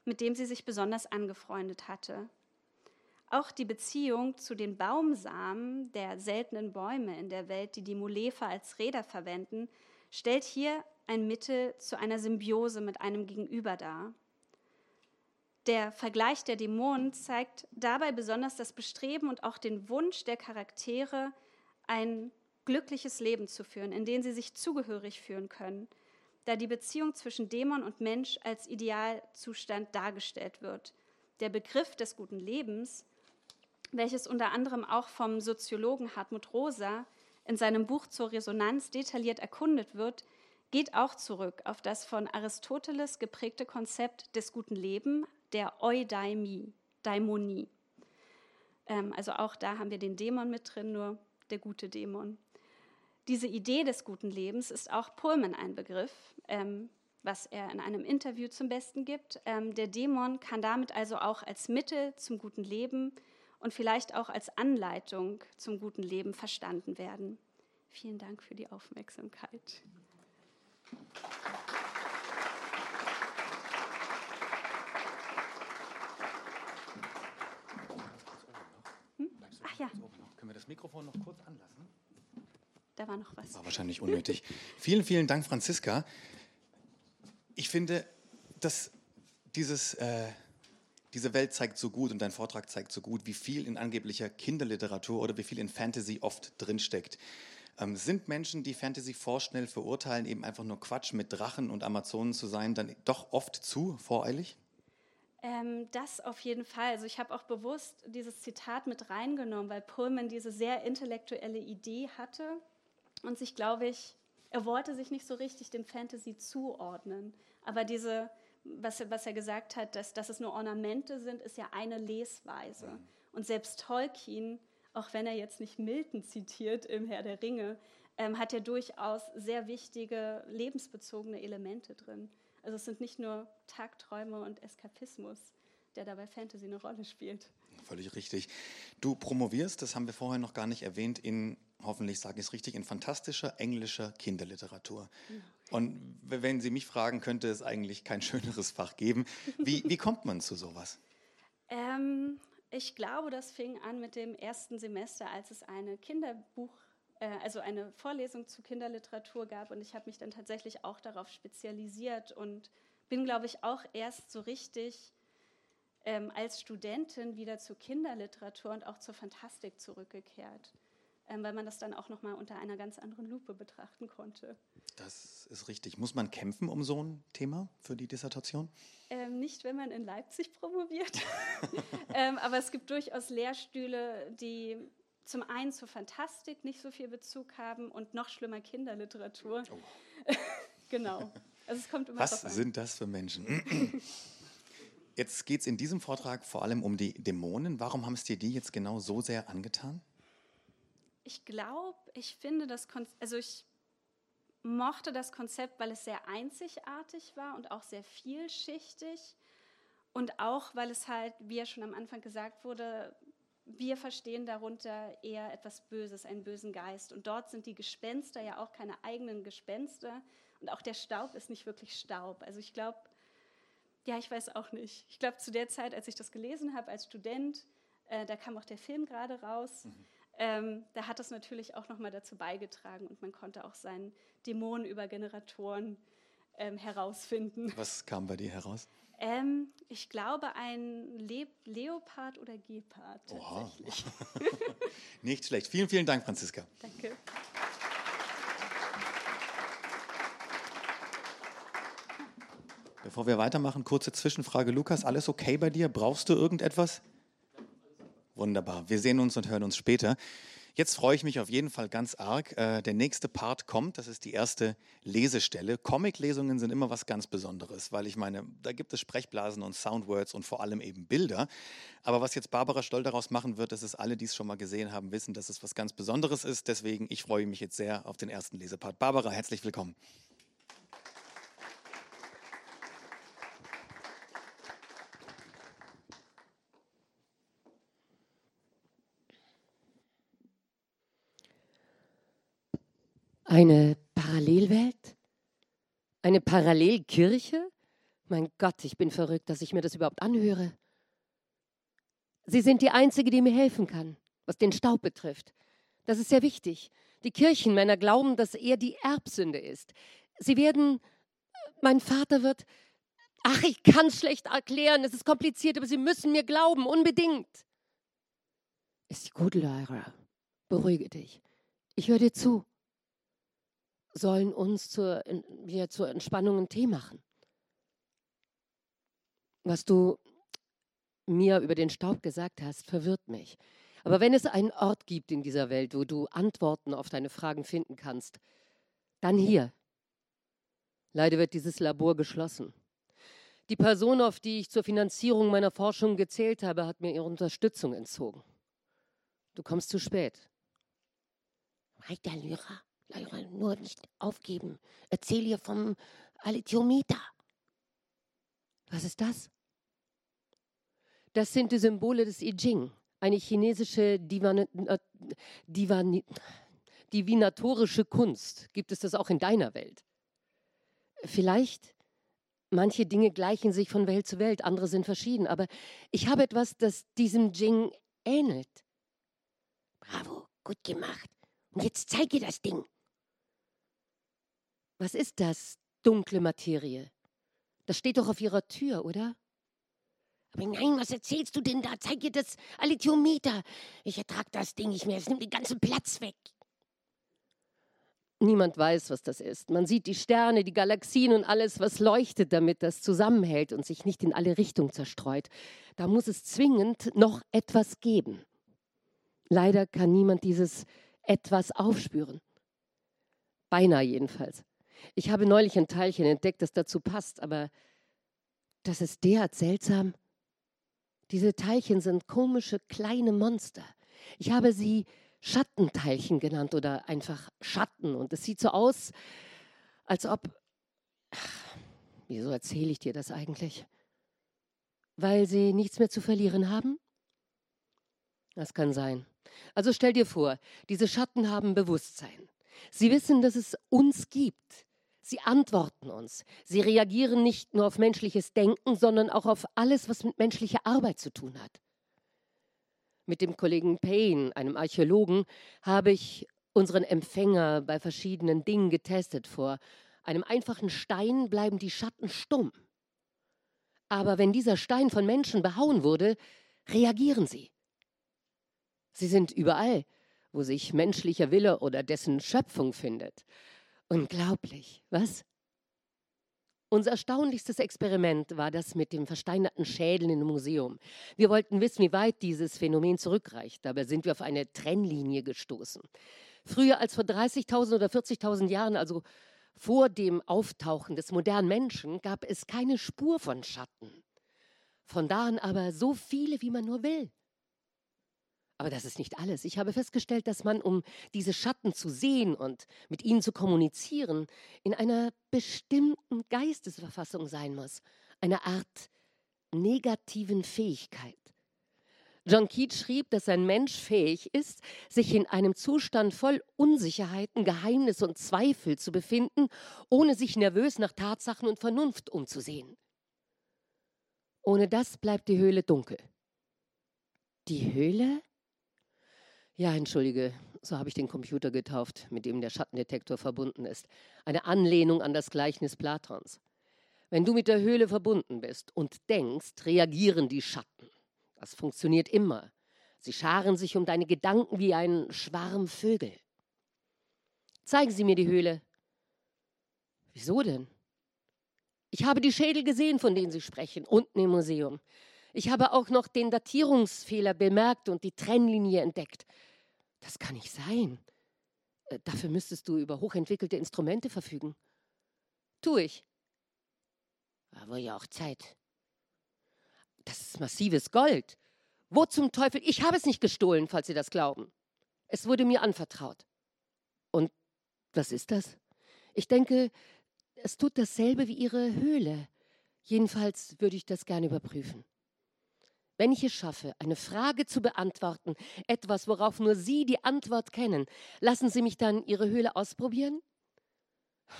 mit dem sie sich besonders angefreundet hatte. Auch die Beziehung zu den Baumsamen der seltenen Bäume in der Welt, die die Mulefa als Räder verwenden, stellt hier ein Mittel zu einer Symbiose mit einem Gegenüber dar. Der Vergleich der Dämonen zeigt dabei besonders das Bestreben und auch den Wunsch der Charaktere, ein glückliches Leben zu führen, in dem sie sich zugehörig fühlen können, da die Beziehung zwischen Dämon und Mensch als Idealzustand dargestellt wird. Der Begriff des guten Lebens, welches unter anderem auch vom Soziologen Hartmut Rosa in seinem Buch zur Resonanz detailliert erkundet wird, geht auch zurück auf das von Aristoteles geprägte Konzept des guten Lebens, der Eudaimie, Daimonie. Ähm, also auch da haben wir den Dämon mit drin, nur der gute Dämon. Diese Idee des guten Lebens ist auch Pullman ein Begriff, ähm, was er in einem Interview zum Besten gibt. Ähm, der Dämon kann damit also auch als Mittel zum guten Leben und vielleicht auch als Anleitung zum guten Leben verstanden werden. Vielen Dank für die Aufmerksamkeit. Hm? Ach ja. Können wir das Mikrofon noch kurz anlassen? Da war noch was. War wahrscheinlich unnötig. vielen, vielen Dank, Franziska. Ich finde, dass dieses, äh, diese Welt zeigt so gut und dein Vortrag zeigt so gut, wie viel in angeblicher Kinderliteratur oder wie viel in Fantasy oft drinsteckt. Ähm, sind Menschen, die Fantasy vorschnell verurteilen, eben einfach nur Quatsch mit Drachen und Amazonen zu sein, dann doch oft zu voreilig? Ähm, das auf jeden Fall. Also ich habe auch bewusst dieses Zitat mit reingenommen, weil Pullman diese sehr intellektuelle Idee hatte und sich, glaube ich, er wollte sich nicht so richtig dem Fantasy zuordnen. Aber diese, was, was er gesagt hat, dass, dass es nur Ornamente sind, ist ja eine Lesweise. Mhm. Und selbst Tolkien, auch wenn er jetzt nicht Milton zitiert im Herr der Ringe, ähm, hat ja durchaus sehr wichtige lebensbezogene Elemente drin. Also es sind nicht nur Tagträume und Eskapismus, der dabei Fantasy eine Rolle spielt. Völlig richtig. Du promovierst, das haben wir vorher noch gar nicht erwähnt, in, hoffentlich sage ich es richtig, in fantastischer englischer Kinderliteratur. Und wenn Sie mich fragen, könnte es eigentlich kein schöneres Fach geben. Wie, wie kommt man zu sowas? Ähm, ich glaube, das fing an mit dem ersten Semester, als es eine Kinderbuch, äh, also eine Vorlesung zu Kinderliteratur gab. Und ich habe mich dann tatsächlich auch darauf spezialisiert und bin, glaube ich, auch erst so richtig ähm, als Studentin wieder zur Kinderliteratur und auch zur Fantastik zurückgekehrt, weil man das dann auch noch mal unter einer ganz anderen Lupe betrachten konnte. Das ist richtig. Muss man kämpfen um so ein Thema für die Dissertation? Ähm, nicht, wenn man in Leipzig promoviert. ähm, aber es gibt durchaus Lehrstühle, die zum einen zur Fantastik nicht so viel Bezug haben und noch schlimmer Kinderliteratur. Oh. genau. Also es kommt immer Was sind das für Menschen? Jetzt geht es in diesem Vortrag vor allem um die Dämonen. Warum haben es dir die jetzt genau so sehr angetan? Ich glaube, ich finde das, Konzept, also ich mochte das Konzept, weil es sehr einzigartig war und auch sehr vielschichtig. Und auch, weil es halt, wie ja schon am Anfang gesagt wurde, wir verstehen darunter eher etwas Böses, einen bösen Geist. Und dort sind die Gespenster ja auch keine eigenen Gespenster. Und auch der Staub ist nicht wirklich Staub. Also ich glaube, ja, ich weiß auch nicht. Ich glaube, zu der Zeit, als ich das gelesen habe als Student, äh, da kam auch der Film gerade raus. Mhm. Ähm, da hat das natürlich auch nochmal dazu beigetragen und man konnte auch seinen Dämonen über Generatoren ähm, herausfinden. Was kam bei dir heraus? Ähm, ich glaube, ein Le Leopard oder Gepard tatsächlich. Nicht schlecht. Vielen, vielen Dank, Franziska. Danke. Bevor wir weitermachen, kurze Zwischenfrage. Lukas, alles okay bei dir? Brauchst du irgendetwas? Wunderbar. Wir sehen uns und hören uns später. Jetzt freue ich mich auf jeden Fall ganz arg. Äh, der nächste Part kommt, das ist die erste Lesestelle. Comic-Lesungen sind immer was ganz Besonderes, weil ich meine, da gibt es Sprechblasen und Soundwords und vor allem eben Bilder. Aber was jetzt Barbara Stoll daraus machen wird, das ist alle, die es schon mal gesehen haben, wissen, dass es was ganz Besonderes ist. Deswegen, ich freue mich jetzt sehr auf den ersten Lesepart. Barbara, herzlich willkommen. Eine Parallelwelt? Eine Parallelkirche? Mein Gott, ich bin verrückt, dass ich mir das überhaupt anhöre. Sie sind die Einzige, die mir helfen kann, was den Staub betrifft. Das ist sehr wichtig. Die Kirchenmänner glauben, dass er die Erbsünde ist. Sie werden, mein Vater wird, ach, ich kann es schlecht erklären, es ist kompliziert, aber Sie müssen mir glauben, unbedingt. Ist gut, Lyra. Beruhige dich. Ich höre dir zu sollen uns zur, wir zur Entspannung einen Tee machen. Was du mir über den Staub gesagt hast, verwirrt mich. Aber wenn es einen Ort gibt in dieser Welt, wo du Antworten auf deine Fragen finden kannst, dann hier. Leider wird dieses Labor geschlossen. Die Person, auf die ich zur Finanzierung meiner Forschung gezählt habe, hat mir ihre Unterstützung entzogen. Du kommst zu spät. Weiter, Lyra. Lyra, nur nicht aufgeben. Erzähl ihr vom Alithiometer. Was ist das? Das sind die Symbole des I Ching, eine chinesische Divan Divan divinatorische Kunst. Gibt es das auch in deiner Welt? Vielleicht, manche Dinge gleichen sich von Welt zu Welt, andere sind verschieden, aber ich habe etwas, das diesem Jing ähnelt. Bravo, gut gemacht. Und jetzt zeige das Ding. Was ist das, dunkle Materie? Das steht doch auf ihrer Tür, oder? Aber nein, was erzählst du denn da? Zeig dir das Alithiometer. Ich ertrag das Ding nicht mehr. Es nimmt den ganzen Platz weg. Niemand weiß, was das ist. Man sieht die Sterne, die Galaxien und alles, was leuchtet, damit das zusammenhält und sich nicht in alle Richtungen zerstreut. Da muss es zwingend noch etwas geben. Leider kann niemand dieses etwas aufspüren. Beinahe jedenfalls. Ich habe neulich ein Teilchen entdeckt, das dazu passt, aber das ist derart seltsam. Diese Teilchen sind komische kleine Monster. Ich habe sie Schattenteilchen genannt oder einfach Schatten. Und es sieht so aus, als ob. Ach, wieso erzähle ich dir das eigentlich? Weil sie nichts mehr zu verlieren haben? Das kann sein. Also stell dir vor, diese Schatten haben Bewusstsein. Sie wissen, dass es uns gibt. Sie antworten uns. Sie reagieren nicht nur auf menschliches Denken, sondern auch auf alles, was mit menschlicher Arbeit zu tun hat. Mit dem Kollegen Payne, einem Archäologen, habe ich unseren Empfänger bei verschiedenen Dingen getestet. Vor einem einfachen Stein bleiben die Schatten stumm. Aber wenn dieser Stein von Menschen behauen wurde, reagieren sie. Sie sind überall, wo sich menschlicher Wille oder dessen Schöpfung findet. Unglaublich, was? Unser erstaunlichstes Experiment war das mit dem versteinerten Schädel im Museum. Wir wollten wissen, wie weit dieses Phänomen zurückreicht. Dabei sind wir auf eine Trennlinie gestoßen. Früher als vor 30.000 oder 40.000 Jahren, also vor dem Auftauchen des modernen Menschen, gab es keine Spur von Schatten. Von da an aber so viele, wie man nur will. Aber das ist nicht alles. Ich habe festgestellt, dass man, um diese Schatten zu sehen und mit ihnen zu kommunizieren, in einer bestimmten Geistesverfassung sein muss. Eine Art negativen Fähigkeit. John Keats schrieb, dass ein Mensch fähig ist, sich in einem Zustand voll Unsicherheiten, Geheimnis und Zweifel zu befinden, ohne sich nervös nach Tatsachen und Vernunft umzusehen. Ohne das bleibt die Höhle dunkel. Die Höhle? Ja, entschuldige, so habe ich den Computer getauft, mit dem der Schattendetektor verbunden ist. Eine Anlehnung an das Gleichnis Platons. Wenn du mit der Höhle verbunden bist und denkst, reagieren die Schatten. Das funktioniert immer. Sie scharen sich um deine Gedanken wie ein Schwarm Vögel. Zeigen Sie mir die Höhle. Wieso denn? Ich habe die Schädel gesehen, von denen Sie sprechen, unten im Museum. Ich habe auch noch den Datierungsfehler bemerkt und die Trennlinie entdeckt. Das kann nicht sein. Äh, dafür müsstest du über hochentwickelte Instrumente verfügen. Tu ich. Aber ja auch Zeit. Das ist massives Gold. Wo zum Teufel? Ich habe es nicht gestohlen, falls Sie das glauben. Es wurde mir anvertraut. Und was ist das? Ich denke, es tut dasselbe wie Ihre Höhle. Jedenfalls würde ich das gerne überprüfen. Wenn ich es schaffe, eine Frage zu beantworten, etwas, worauf nur Sie die Antwort kennen, lassen Sie mich dann Ihre Höhle ausprobieren?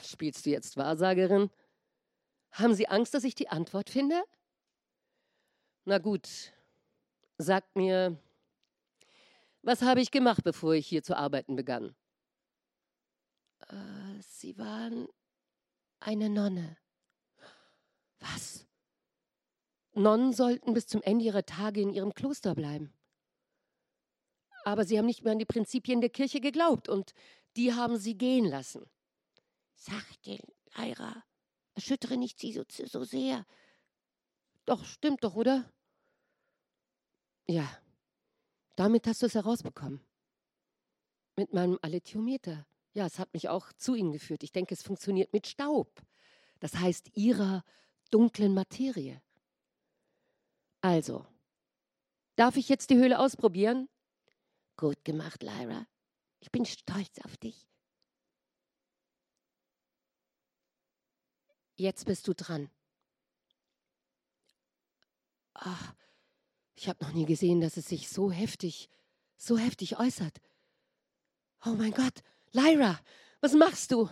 Spielst du jetzt Wahrsagerin? Haben Sie Angst, dass ich die Antwort finde? Na gut, sagt mir, was habe ich gemacht, bevor ich hier zu arbeiten begann? Äh, Sie waren eine Nonne. Was? Nonnen sollten bis zum Ende ihrer Tage in ihrem Kloster bleiben. Aber sie haben nicht mehr an die Prinzipien der Kirche geglaubt und die haben sie gehen lassen. Sachte, Lyra, erschüttere nicht sie so, so sehr. Doch, stimmt doch, oder? Ja, damit hast du es herausbekommen. Mit meinem Alethiometer. Ja, es hat mich auch zu ihnen geführt. Ich denke, es funktioniert mit Staub. Das heißt ihrer dunklen Materie. Also, darf ich jetzt die Höhle ausprobieren? Gut gemacht, Lyra. Ich bin stolz auf dich. Jetzt bist du dran. Ach, Ich habe noch nie gesehen, dass es sich so heftig, so heftig äußert. Oh mein Gott, Lyra, was machst du?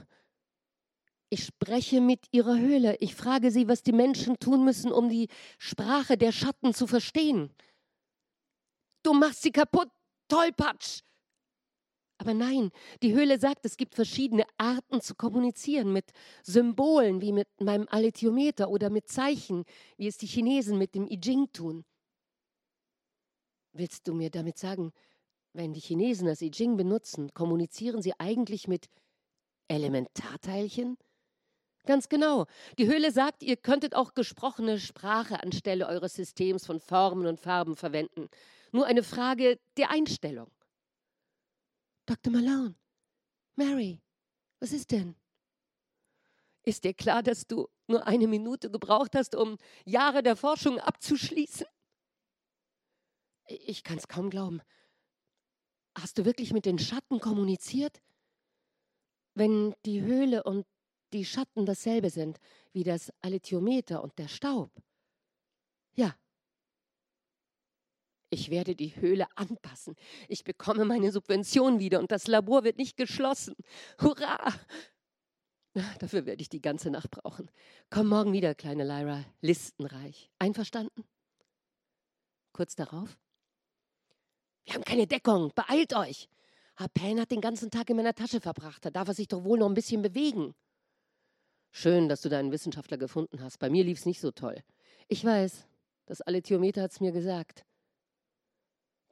Ich spreche mit ihrer Höhle. Ich frage sie, was die Menschen tun müssen, um die Sprache der Schatten zu verstehen. Du machst sie kaputt, Tollpatsch. Aber nein, die Höhle sagt, es gibt verschiedene Arten zu kommunizieren, mit Symbolen wie mit meinem Alethiometer oder mit Zeichen, wie es die Chinesen mit dem I Ching tun. Willst du mir damit sagen, wenn die Chinesen das I Ching benutzen, kommunizieren sie eigentlich mit Elementarteilchen? Ganz genau. Die Höhle sagt, ihr könntet auch gesprochene Sprache anstelle eures Systems von Formen und Farben verwenden. Nur eine Frage der Einstellung. Dr. Malone, Mary, was ist denn? Ist dir klar, dass du nur eine Minute gebraucht hast, um Jahre der Forschung abzuschließen? Ich kann es kaum glauben. Hast du wirklich mit den Schatten kommuniziert? Wenn die Höhle und die Schatten dasselbe sind wie das Alethiometer und der Staub. Ja, ich werde die Höhle anpassen. Ich bekomme meine Subvention wieder und das Labor wird nicht geschlossen. Hurra! Dafür werde ich die ganze Nacht brauchen. Komm morgen wieder, kleine Lyra, listenreich. Einverstanden? Kurz darauf. Wir haben keine Deckung. Beeilt euch. Herr Pan hat den ganzen Tag in meiner Tasche verbracht. Da darf er sich doch wohl noch ein bisschen bewegen. Schön, dass du deinen Wissenschaftler gefunden hast. Bei mir lief es nicht so toll. Ich weiß, das Alethiometer hat es mir gesagt.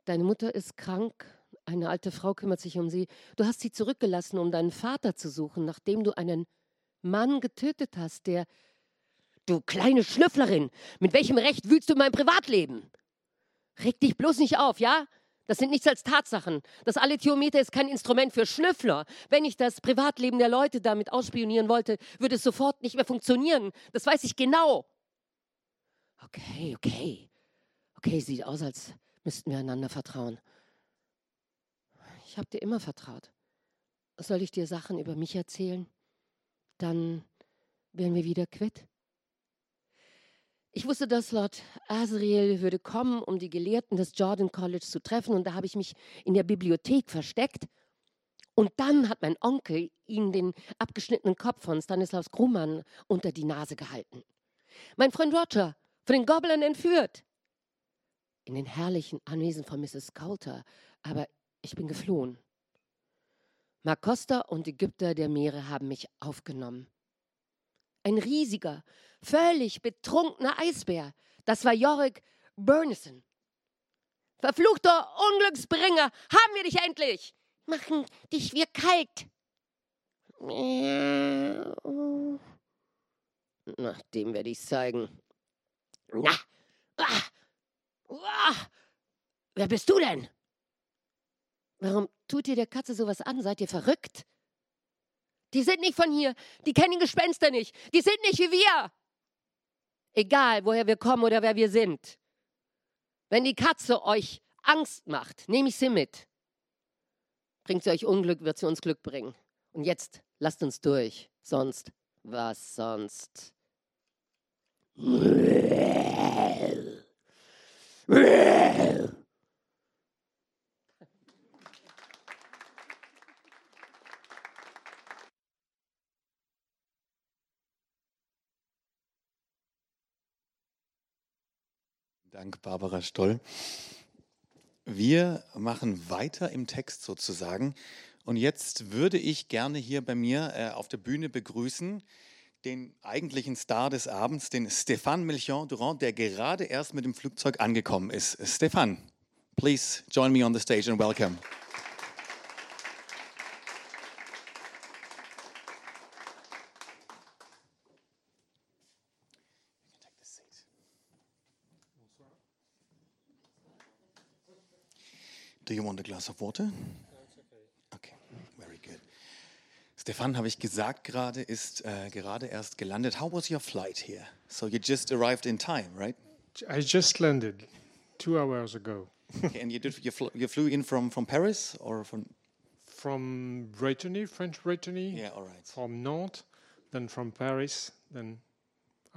Deine Mutter ist krank, eine alte Frau kümmert sich um sie. Du hast sie zurückgelassen, um deinen Vater zu suchen, nachdem du einen Mann getötet hast, der. Du kleine Schnüfflerin, mit welchem Recht wühlst du in mein Privatleben? Reg dich bloß nicht auf, ja? Das sind nichts als Tatsachen. Das Alethiometer ist kein Instrument für Schnüffler. Wenn ich das Privatleben der Leute damit ausspionieren wollte, würde es sofort nicht mehr funktionieren. Das weiß ich genau. Okay, okay. Okay, sieht aus, als müssten wir einander vertrauen. Ich habe dir immer vertraut. Soll ich dir Sachen über mich erzählen? Dann wären wir wieder quitt. Ich wusste, dass Lord Asriel würde kommen, um die Gelehrten des Jordan College zu treffen, und da habe ich mich in der Bibliothek versteckt. Und dann hat mein Onkel ihm den abgeschnittenen Kopf von Stanislaus Grumman unter die Nase gehalten. Mein Freund Roger, von den Gobblern entführt in den herrlichen Anwesen von Mrs. Coulter, aber ich bin geflohen. Mark Costa und Ägypter der Meere haben mich aufgenommen. Ein riesiger, völlig betrunkener Eisbär, das war Yorick Burnison. Verfluchter Unglücksbringer, haben wir dich endlich! Machen dich wir kalt. Na, dem werde ich zeigen. Na, ah, Uah, wer bist du denn? Warum tut ihr der Katze sowas an? Seid ihr verrückt? Die sind nicht von hier. Die kennen Gespenster nicht. Die sind nicht wie wir. Egal, woher wir kommen oder wer wir sind. Wenn die Katze euch Angst macht, nehme ich sie mit. Bringt sie euch Unglück, wird sie uns Glück bringen. Und jetzt lasst uns durch. Sonst, was sonst? Dank, Barbara Stoll. Wir machen weiter im Text sozusagen. Und jetzt würde ich gerne hier bei mir äh, auf der Bühne begrüßen den eigentlichen Star des Abends, den Stéphane Melchior Durand, der gerade erst mit dem Flugzeug angekommen ist. Stéphane, please join me on the stage and welcome. Do you want a glass of water? Okay, very good. Stefan, habe ich gesagt gerade, ist äh, gerade erst gelandet. How was your flight here? So you just arrived in time, right? I just landed two hours ago. okay, and you did you, fl you, flew in from from Paris or from? From Brittany, French Brittany. Yeah, all right. From Nantes, then from Paris, then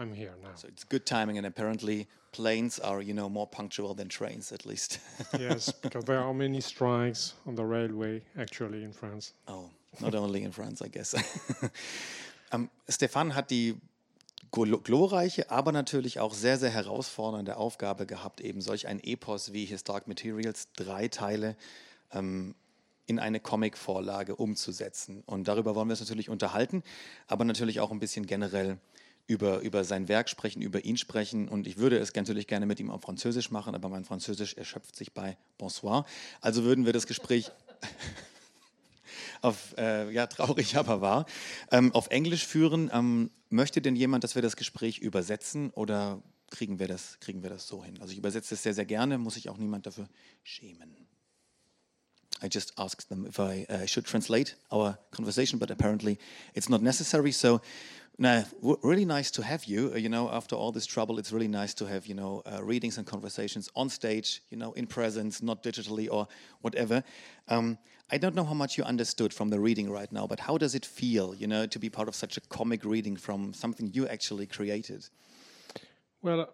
I'm here now. So it's good timing, and apparently planes are, you know, more punctual than trains, at least. yes, because there are many strikes on the railway actually in France. oh, not only in France, I guess. ähm, Stefan hat die glo- glorreiche, aber natürlich auch sehr, sehr herausfordernde Aufgabe gehabt, eben solch ein Epos wie His Dark Materials, drei Teile ähm, in eine Comic-Vorlage umzusetzen. Und darüber wollen wir uns natürlich unterhalten, aber natürlich auch ein bisschen generell über, über sein Werk sprechen, über ihn sprechen. Und ich würde es natürlich gerne mit ihm auf Französisch machen, aber mein Französisch erschöpft sich bei Bonsoir. Also würden wir das Gespräch auf, äh, ja, traurig aber wahr, ähm, auf Englisch führen. Ähm, möchte denn jemand, dass wir das Gespräch übersetzen oder kriegen wir, das, kriegen wir das so hin? Also ich übersetze es sehr, sehr gerne, muss sich auch niemand dafür schämen. I just asked them if I uh, should translate our conversation, but apparently it's not necessary. So, no, really nice to have you. Uh, you know, after all this trouble, it's really nice to have you know uh, readings and conversations on stage. You know, in presence, not digitally or whatever. Um, I don't know how much you understood from the reading right now, but how does it feel? You know, to be part of such a comic reading from something you actually created. Well,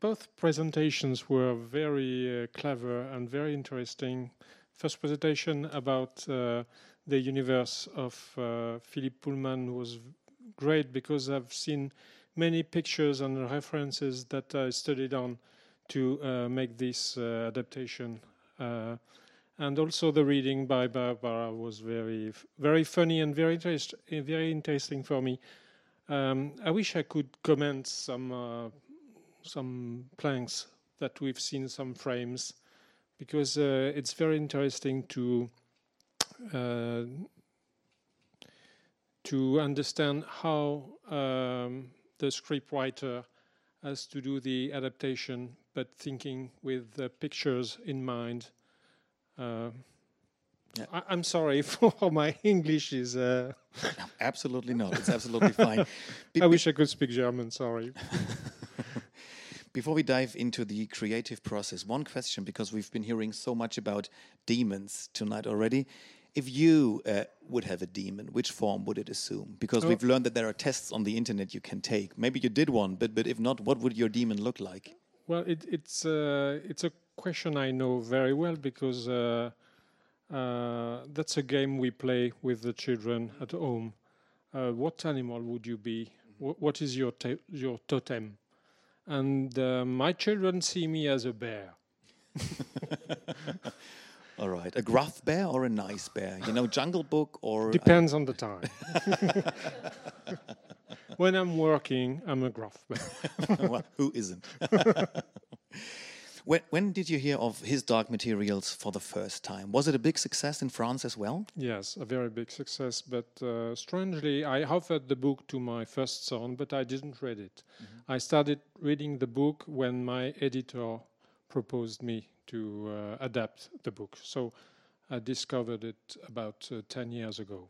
both presentations were very uh, clever and very interesting. First presentation about uh, the universe of uh, Philip Pullman was great because I've seen many pictures and references that I studied on to uh, make this uh, adaptation. Uh, and also the reading by Barbara was very, very funny and very, interest- very interesting for me. Um, I wish I could comment some uh, some planks that we've seen some frames because uh, it's very interesting to uh, to understand how um, the scriptwriter has to do the adaptation, but thinking with the pictures in mind. Uh, Yeah. I, I'm sorry for my English is. Uh, Absolutely not. It's absolutely fine. Be- I wish I could speak German. Sorry. Before we dive into the creative process, one question because we've been hearing so much about demons tonight already. If you uh, would have a demon, which form would it assume? Because Oh. we've learned that there are tests on the internet you can take. Maybe you did one, but but if not, what would your demon look like? Well, it, it's uh, it's a question I know very well because uh, uh, that's a game we play with the children at home. Uh, what animal would you be? Wh- what is your your totem? And uh, my children see me as a bear. All right, a gruff bear or a nice bear? You know, Jungle Book or Depends on the time. when I'm working, I'm a gruff bear. well, who isn't? when, when did you hear of his dark materials for the first time? Was it a big success in France as well? Yes, a very big success. But uh, strangely, I offered the book to my first son, but I didn't read it. I started reading the book when my editor proposed me to uh, adapt the book. So I discovered it about uh, 10 years ago.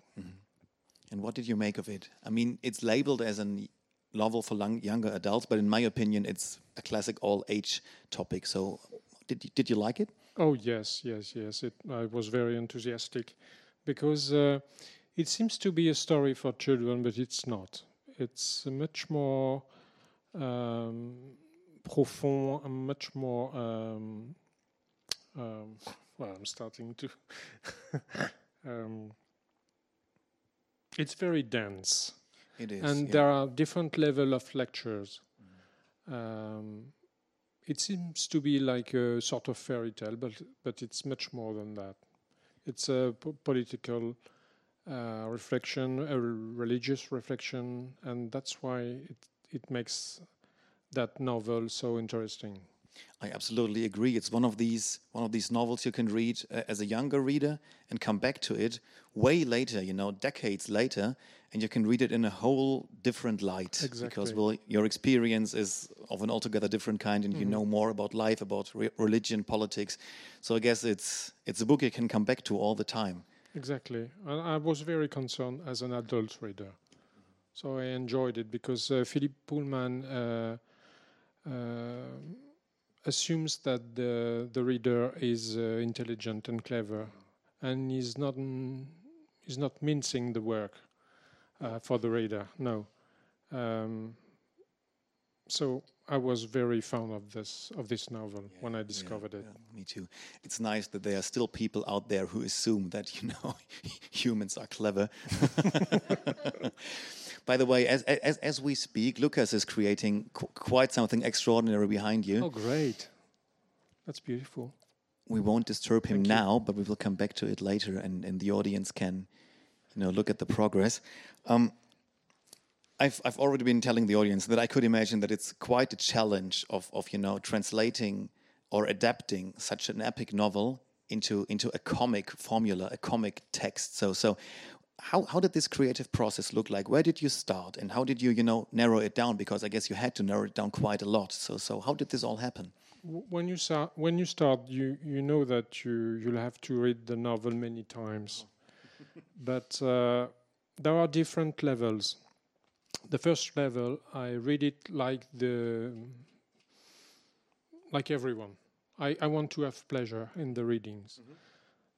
And what did you make of it? I mean, it's labeled as a novel for younger adults, but in my opinion, it's a classic all-age topic. So, did you, did you like it? Oh yes, yes, yes. It, I was very enthusiastic because uh, it seems to be a story for children, but it's not. It's much more um, profound, and much more. Um, um, well, I'm starting to. um, it's very dense It is. and yeah. there are different level of lectures. Um, it seems to be like a sort of fairy tale, but but it's much more than that. It's a po- political uh, reflection, a religious reflection, and that's why it it makes that novel so interesting. I absolutely agree. It's one of these one of these novels you can read uh, as a younger reader and come back to it way later, you know, decades later, and you can read it in a whole different light exactly. because well, your experience is of an altogether different kind, and you know more about life, about re- religion, politics. So I guess it's it's a book you can come back to all the time. Exactly. And I was very concerned as an adult reader. So I enjoyed it because uh, Philip Pullman uh, uh, assumes that the, the reader is uh, intelligent and clever and is not, he's not mincing the work uh, for the reader. No. Um, so I was very fond of this of this novel when I discovered it. Yeah, me too. It's nice that there are still people out there who assume that you know humans are clever. By the way, as, as as we speak, Lucas is creating qu quite something extraordinary behind you. Oh, great! That's beautiful. We won't disturb him now, but we will come back to it later, and, and the audience can, you know, look at the progress. Um, I've I've already been telling the audience that I could imagine that it's quite a challenge of of you know translating or adapting such an epic novel into into a comic formula, a comic text. So so how how did this creative process look like? Where did you start and how did you you know narrow it down because I guess you had to narrow it down quite a lot. So so how did this all happen? When you start, when you start, you you know that you you'll have to read the novel many times, but uh, there are different levels. The first level, I read it like the like everyone. I, I want to have pleasure in the readings.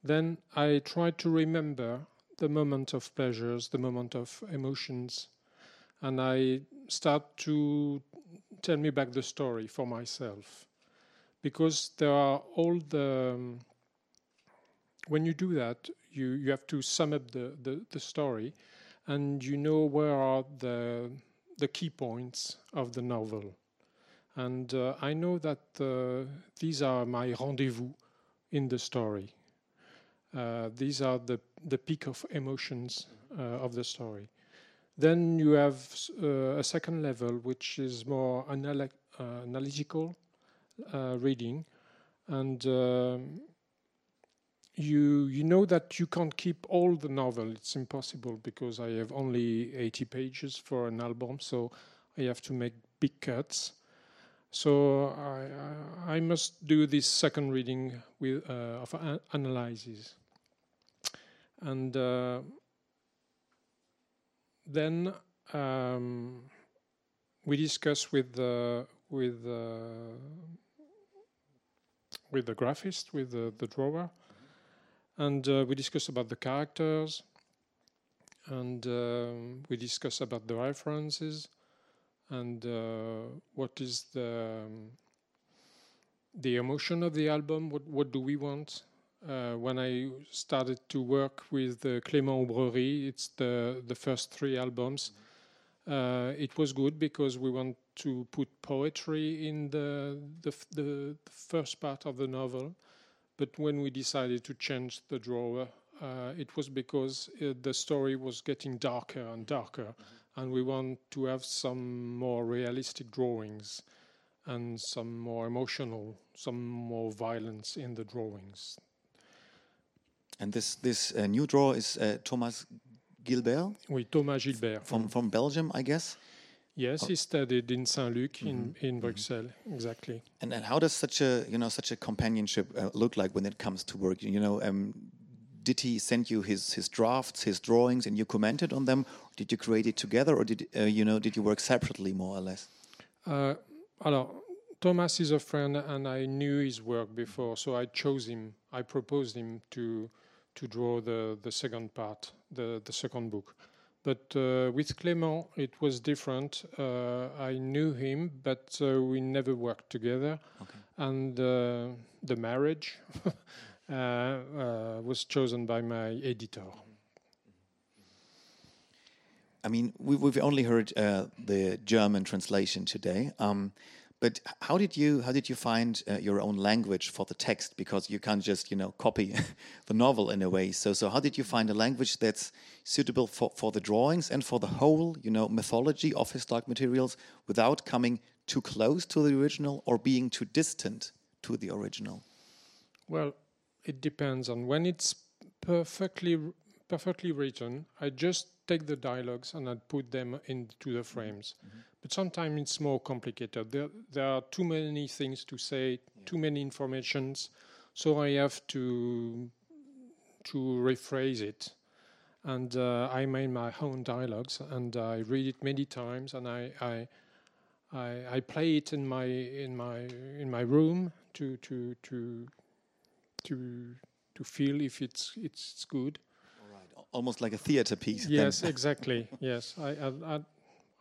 Then I try to remember the moment of pleasures, the moment of emotions, and I start to tell me back the story for myself because there are all the um, when you do that you you have to sum up the, the, the story and you know where are the the key points of the novel. And uh, i know that uh, these are my rendezvous in the story. Uh, these are the the peak of emotions uh, of the story. Then you have uh, a second level which is more anal- uh, analytical reading, and um, you you know that you can't keep all the novel. It's impossible because I have only 80 pages for an album, so I have to make big cuts. So I I must do this second reading with uh, of a- analysis, and uh, then um, we discuss with the with the with the graphist, with the, the drawer, and uh, we discuss about the characters, and um, we discuss about the references, and uh, what is the um, the emotion of the album. What what do we want? Uh, when I started to work with uh, Clément Aubrerie, it's the the first three albums. Uh, it was good because we want to put poetry in the the, the the first part of the novel, but when we decided to change the drawer, uh, it was because uh, the story was getting darker and darker, and we want to have some more realistic drawings and some more emotional, some more violence in the drawings. And this this uh, new drawer is uh, Thomas Gilbert Oui, Thomas Gilbert. from from Belgium, I guess. Yes, he studied in Saint-Luc in, in Bruxelles, exactly. And and how does such a you know such a companionship uh, look like when it comes to work? You know, um, did he send you his his drafts, his drawings, and you commented on them? Did you create it together, or did uh, you know did you work separately more or less? Uh, alors, Thomas is a friend, and I knew his work before, so I chose him. I proposed him to to draw the the second part, the the second book. But uh, with Clément, it was different. Uh, I knew him, but uh, we never worked together. And uh, the marriage uh, uh, was chosen by my editor. I mean, we, we've only heard uh, the German translation today. Um, but how did you how did you find uh, your own language for the text? Because you can't just you know copy the novel in a way. So so how did you find a language that's suitable for, for the drawings and for the whole you know mythology of his dark materials without coming too close to the original or being too distant to the original? Well, it depends on when it's perfectly perfectly written. I just take the dialogues and I put them into the frames. But sometimes it's more complicated. There there are too many things to say, too many informations, so I have to to rephrase it. And uh, I made my own dialogues and I read it many times and I, I I, I play it in my in my in my room to to to to to feel if it's it's good. All right, Almost like a theater piece. Yes, exactly. yes, I, I I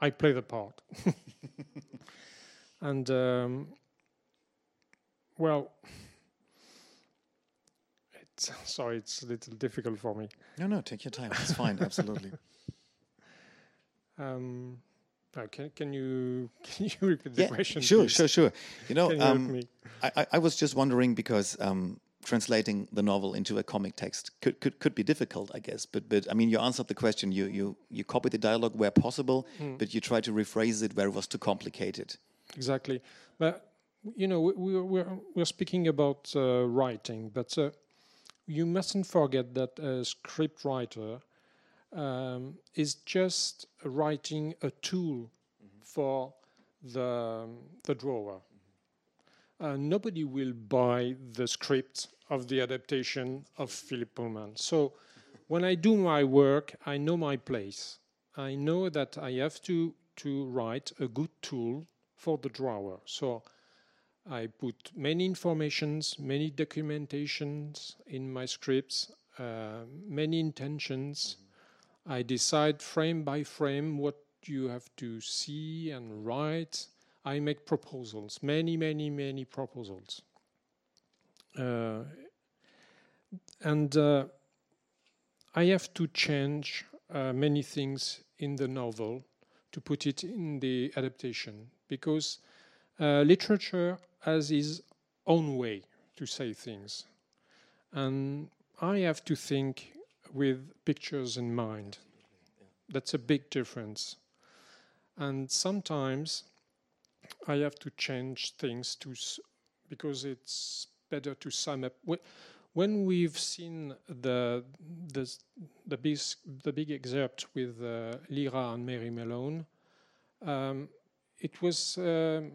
I play the part. and um, well, it's sorry, it's a little difficult for me. No, no, take your time. It's fine. Absolutely. Um, uh, can can you can you repeat the yeah, question? sure, please? sure, sure. You know, you um? I, I- I was just wondering because um, translating the novel into a comic text could, could, could be difficult, I guess. But but I mean, you answered the question. You you you copy the dialogue where possible, Hmm. but you try to rephrase it where it was too complicated. Exactly, but you know we, we're we're we're speaking about uh, writing, but uh, you mustn't forget that a script writer um, is just writing a tool for the the drawer. Uh, nobody will buy the script of the adaptation of Philip Pullman. So when I do my work, I know my place. I know that I have to to write a good tool for the drawer. So I put many informations, many documentations in my scripts, uh, many intentions. I decide frame by frame what you have to see and write. I make proposals, many, many, many proposals. Uh, and uh, I have to change uh, many things in the novel to put it in the adaptation because uh, literature has its own way to say things. And I have to think with pictures in mind. That's a big difference. And sometimes I have to change things to s- because it's better to sum up. Wh- When we've seen the the the big the big excerpt with uh, Lyra and Mary Malone, um, it was um,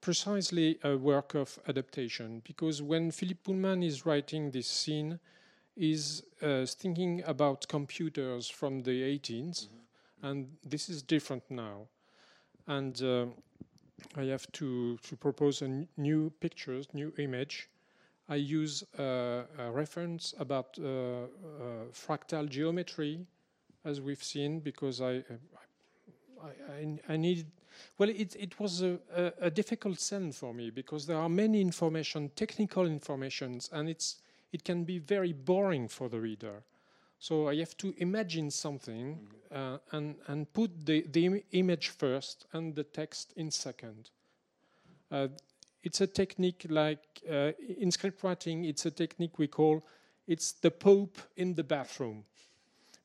precisely a work of adaptation because when Philip Pullman is writing this scene, is uh, thinking about computers from the 18th, and this is different now, and. Uh, I have to, to propose a new pictures, new image. I use a reference about uh, uh, fractal geometry, as we've seen, because I I, I, I needed. Well, it it was a, a, a difficult scene for me because there are many information, technical informations, and it's it can be very boring for the reader. So I have to imagine something uh, and and put the the Im- image first and the text in second. Uh, it's a technique like uh, in script writing. It's a technique we call it's the Pope in the bathroom,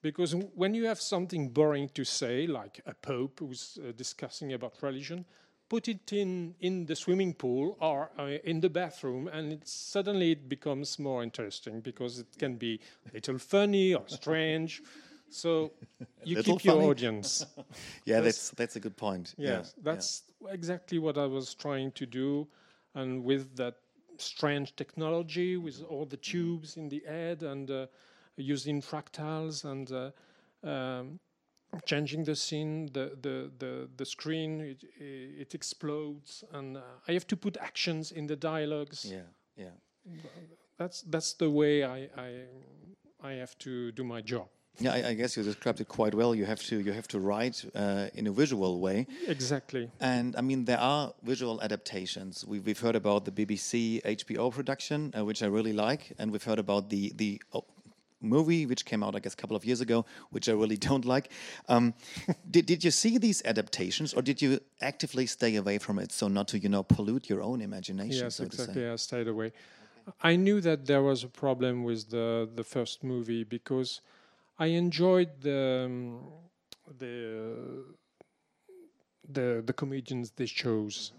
because when you have something boring to say, like a Pope who's uh, discussing about religion, put it in in the swimming pool or uh, in the bathroom, and it suddenly it becomes more interesting because it can be a little funny or strange. So you keep your audience. Yeah, That's- that's a good point. Yes, yeah, yeah. that's exactly what I was trying to do, and with that strange technology, with all the tubes in the head, and uh, using fractals and uh, um, changing the scene, the the the, the screen it, it explodes, and uh, I have to put actions in the dialogues. yeah, yeah. That's that's the way I I I have to do my job. Yeah, I, I guess you described it quite well. You have to you have to write uh, in a visual way, Exactly. and I mean there are visual adaptations. We've, we've heard about the BBC HBO production, uh, which I really like, and we've heard about the the oh, movie which came out I guess a couple of years ago, which I really don't like. Um, did did you see these adaptations, or did you actively stay away from it so not to you know pollute your own imagination? Yes, so to say? exactly. I stayed away. I knew that there was a problem with the the first movie because I enjoyed the um, the the the comedians they chose.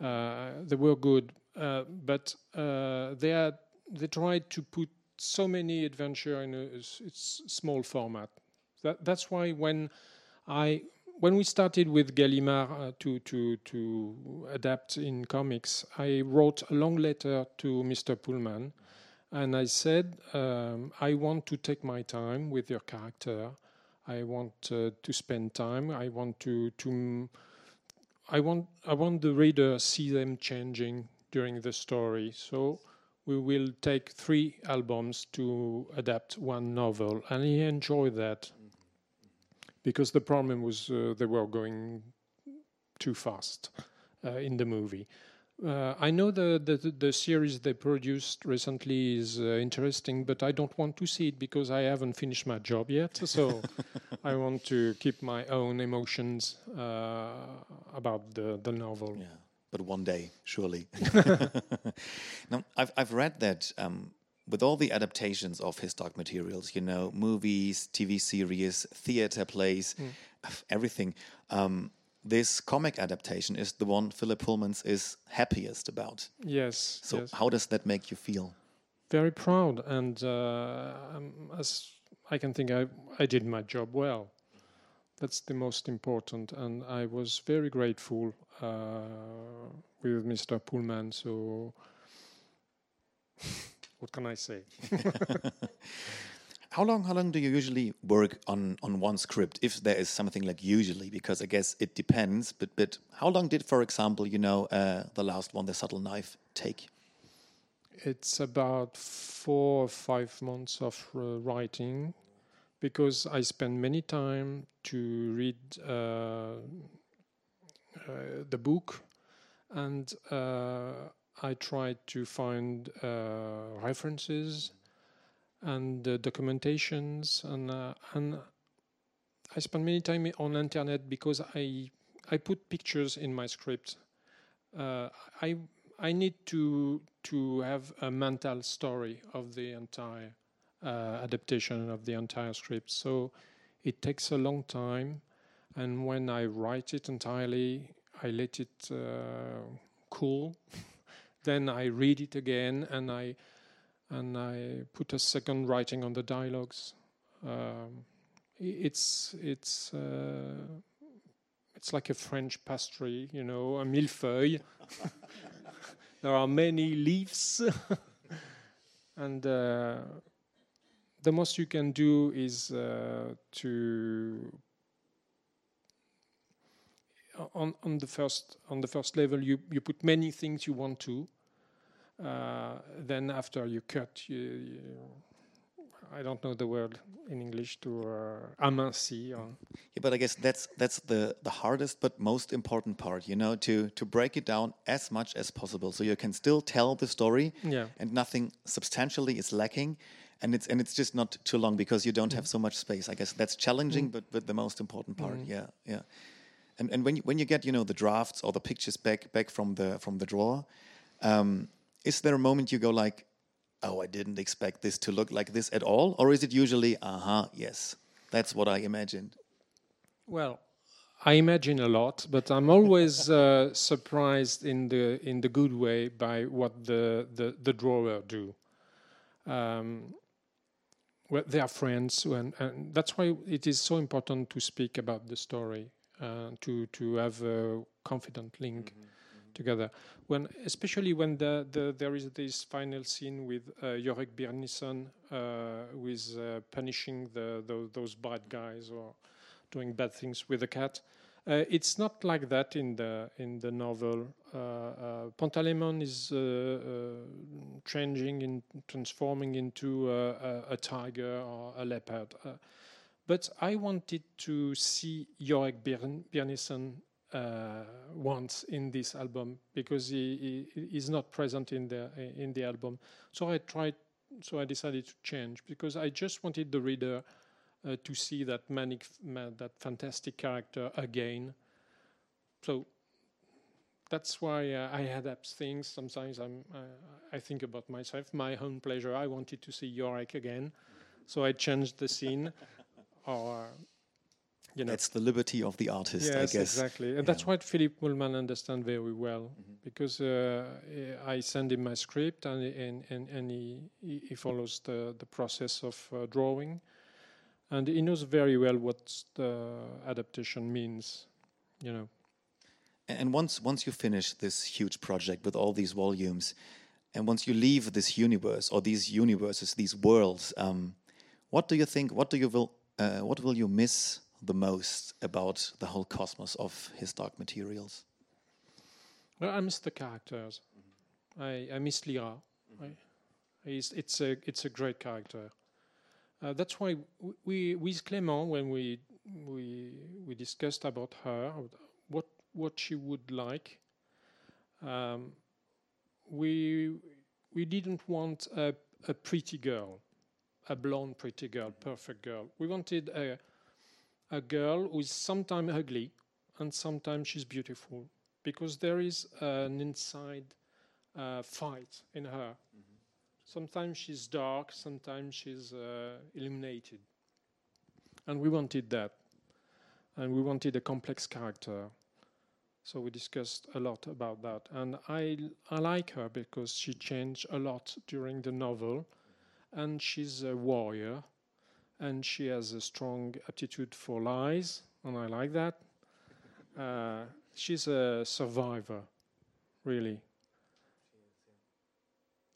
Uh, they were good, uh, but uh, they had they tried to put so many adventure in a it's small format. That that's why when I when we started with Gallimard uh, to to to adapt in comics, I wrote a long letter to Mr. Pullman, and I said um, I want to take my time with your character. I want uh, to spend time. I want to to I want I want the reader see them changing during the story. So we will take three albums to adapt one novel, and he enjoyed that because the problem was uh, they were going too fast, uh, in the movie. Uh, I know the, the the series they produced recently is uh, interesting, but I don't want to see it because I haven't finished my job yet. So I want to keep my own emotions uh, about the the novel. Yeah, but one day, surely. now, I've I've read that um, with all the adaptations of his dark materials, you know, movies, TV series, theater plays, everything. Um, this comic adaptation is the one Philip Pullman's is happiest about. Yes. So, yes. how does that make you feel? very proud and uh, um, as I can think I, I did my job well. That's the most important, and I was very grateful uh, with Mr. Pullman. So, what can I say? How long? How long do you usually work on on one script, if there is something like usually? Because I guess it depends. But but how long did, for example, you know, uh, the last one, the subtle knife, take? It's about four or five months of uh, writing because I spend many time to read uh, uh, the book and uh, I try to find uh, references and uh, documentations and and I spend many time on internet because I I put pictures in my script. I I need to to have a mental story of the entire adaptation of the entire script. So it takes a long time, and when I write it entirely, I let it uh, cool. then I read it again, and I and I put a second writing on the dialogues. Um, it's it's uh, it's like a French pastry, you know, a millefeuille. there are many leaves, and uh, the most you can do is uh, to on on the first on the first level you you put many things you want to. Uh, then after you cut, you, you, I don't know the word in English to uh, aminci. Yeah, but I guess that's that's the the hardest but most important part. You know, to to break it down as much as possible, so you can still tell the story, Yeah. and nothing substantially is lacking. And it's and it's just not too long because you don't have so much space. I guess that's challenging, but but the most important part. Yeah, yeah. And and when you, when you get you know the drafts or the pictures back back from the from the drawer, um, is there a moment you go like, oh, I didn't expect this to look like this at all, or is it usually, uh huh, yes, that's what I imagined. Well, I imagine a lot, but I'm always uh, surprised in the in the good way by what the the, the drawer do. Um, well, they are friends, and, and that's why it is so important to speak about the story, uh, to to have a confident link together. When, especially when the, the there is this final scene with uh, Jorek Bjørnison, uh, who is uh, punishing the, the those bad guys or doing bad things with the cat. Uh, it's not like that in the in the novel. Uh, uh, Pantaleimon is uh, changing in transforming into a, tiger or a leopard. But I wanted to see Bjørn- Bjørnison uh, once in this album because he, he is not present in the in the album. So I tried. So I decided to change because I just wanted the reader uh, to see that manic, ma- that fantastic character again. So that's why uh, I adapt things. Sometimes I'm, uh, I think about myself, my own pleasure. I wanted to see Yorick again, so I changed the scene, or you know. That's the liberty of the artist, yes, I guess. exactly, and that's what Philip Pullman understands very well because uh, I send him my script and and and, and he, he he follows the the process of uh, drawing, and he knows very well what the adaptation means, you know. And once once you finish this huge project with all these volumes, and once you leave this universe or these universes, these worlds, um, what do you think? What do you will uh, what will you miss the most about the whole cosmos of his dark materials? Well, I miss the characters. I, I miss Lyra. I, he's, it's a it's a great character. Uh, that's why we with Clément when we we we discussed about her what what she would like. Um, we we didn't want a, a pretty girl, a blonde pretty girl, perfect girl. We wanted a a girl who is sometimes ugly and sometimes she's beautiful because there is an inside uh, fight in her. Sometimes she's dark, sometimes she's uh, illuminated. And we wanted that. And we wanted a complex character. So we discussed a lot about that. And I, I like her because she changed a lot during the novel. And she's a warrior. And she has a strong aptitude for lies. And I like that. Uh, she's a survivor, really.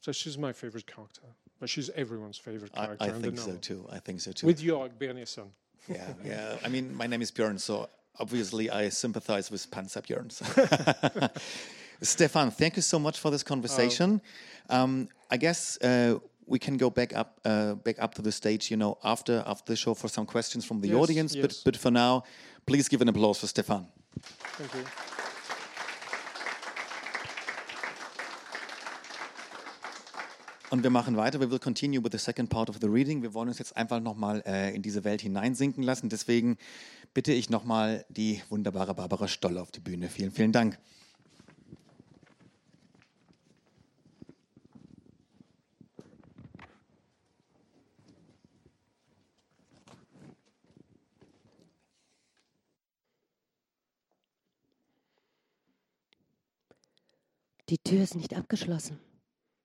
So she's my favorite character. But she's everyone's favorite character. I in the think so novel. too. I think so too. With Jörg Bernison. yeah, yeah. I mean, my name is Björn, so obviously I sympathize with Panzer Björn. Stefan, thank you so much for this conversation. um, I guess uh, we can go back up, uh, back up to the stage, you know, after after the show for some questions from the Yes, audience. But but for now, please give an applause for Stefan. Thank you. Und wir machen weiter. We will continue with the second part of the reading. Wir wollen uns jetzt einfach nochmal äh, in diese Welt hineinsinken lassen. Deswegen bitte ich nochmal die wunderbare Barbara Stoll auf die Bühne. Vielen, vielen Dank. Die Tür ist nicht abgeschlossen.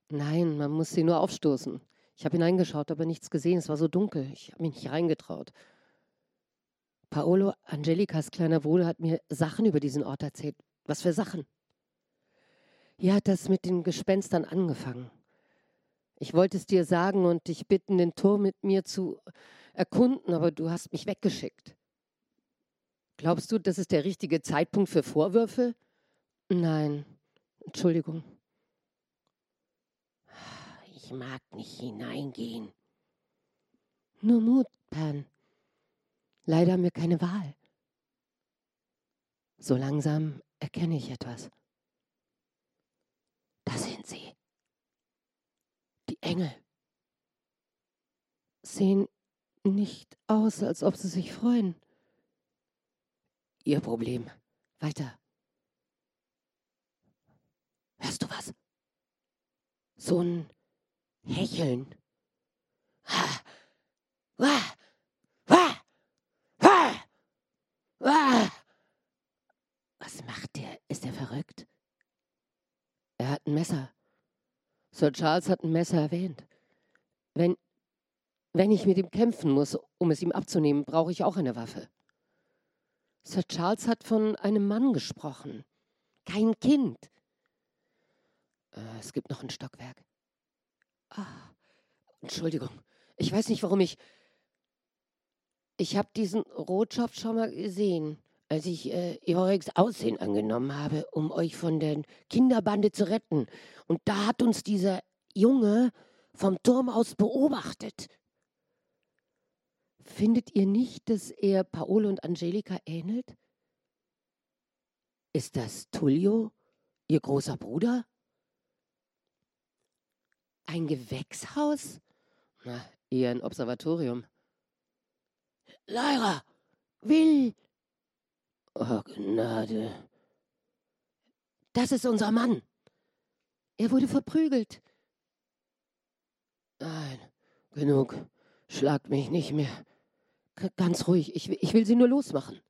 Nein, man muss sie nur aufstoßen. Ich habe hineingeschaut, aber nichts gesehen. Es war so dunkel. Ich habe mich nicht reingetraut. Paolo, Angelikas kleiner Bruder, hat mir Sachen über diesen Ort erzählt. Was für Sachen? Hier hat das mit den Gespenstern angefangen. Ich wollte es dir sagen und dich bitten, den Turm mit mir zu erkunden, aber du hast mich weggeschickt. Glaubst du, das ist der richtige Zeitpunkt für Vorwürfe? Nein, Entschuldigung. Ich mag nicht hineingehen. Nur Mut, Pan. Leider haben wir keine Wahl. So langsam erkenne ich etwas. Da sind sie. Die Engel sehen nicht aus, als ob sie sich freuen. Ihr Problem. Weiter. Hörst du was? So ein Hecheln. Ah. Wah. Wah. Wah. Wah. Was macht der? Ist er verrückt? Er hat ein Messer. Sir Charles hat ein Messer erwähnt. Wenn, wenn ich mit ihm kämpfen muss, um es ihm abzunehmen, brauche ich auch eine Waffe. Sir Charles hat von einem Mann gesprochen. Kein Kind. Äh, es gibt noch ein Stockwerk. Ah, Entschuldigung. Ich weiß nicht, warum ich. Ich habe diesen Rotschopf schon mal gesehen, als ich äh, Joriks Aussehen angenommen habe, um euch von der Kinderbande zu retten. Und da hat uns dieser Junge vom Turm aus beobachtet. Findet ihr nicht, dass er Paolo und Angelika ähnelt? Ist das Tullio, ihr großer Bruder? Ein Gewächshaus? Na, eher ein Observatorium. Lyra. Will. Oh, Gnade. Das ist unser Mann. Er wurde verprügelt. Nein, genug. Schlagt mich nicht mehr. G ganz ruhig, ich, will- ich will Sie nur losmachen.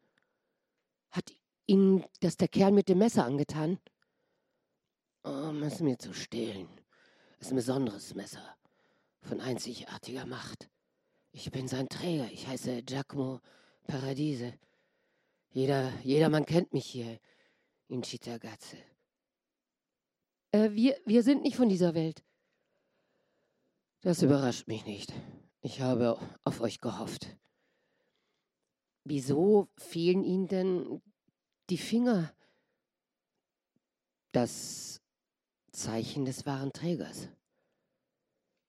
Hat Ihnen das der Kerl mit dem Messer angetan? Um es mir zu stehlen. Es ist ein besonderes Messer. Von einzigartiger Macht. Ich bin sein Träger. Ich heiße Giacomo Paradiese. Jeder, jedermann kennt mich hier in Cittagazze. Äh, wir, wir sind nicht von dieser Welt. Das überrascht mich nicht. Ich habe auf euch gehofft. Wieso fehlen Ihnen denn die Finger? Das Zeichen des wahren Trägers.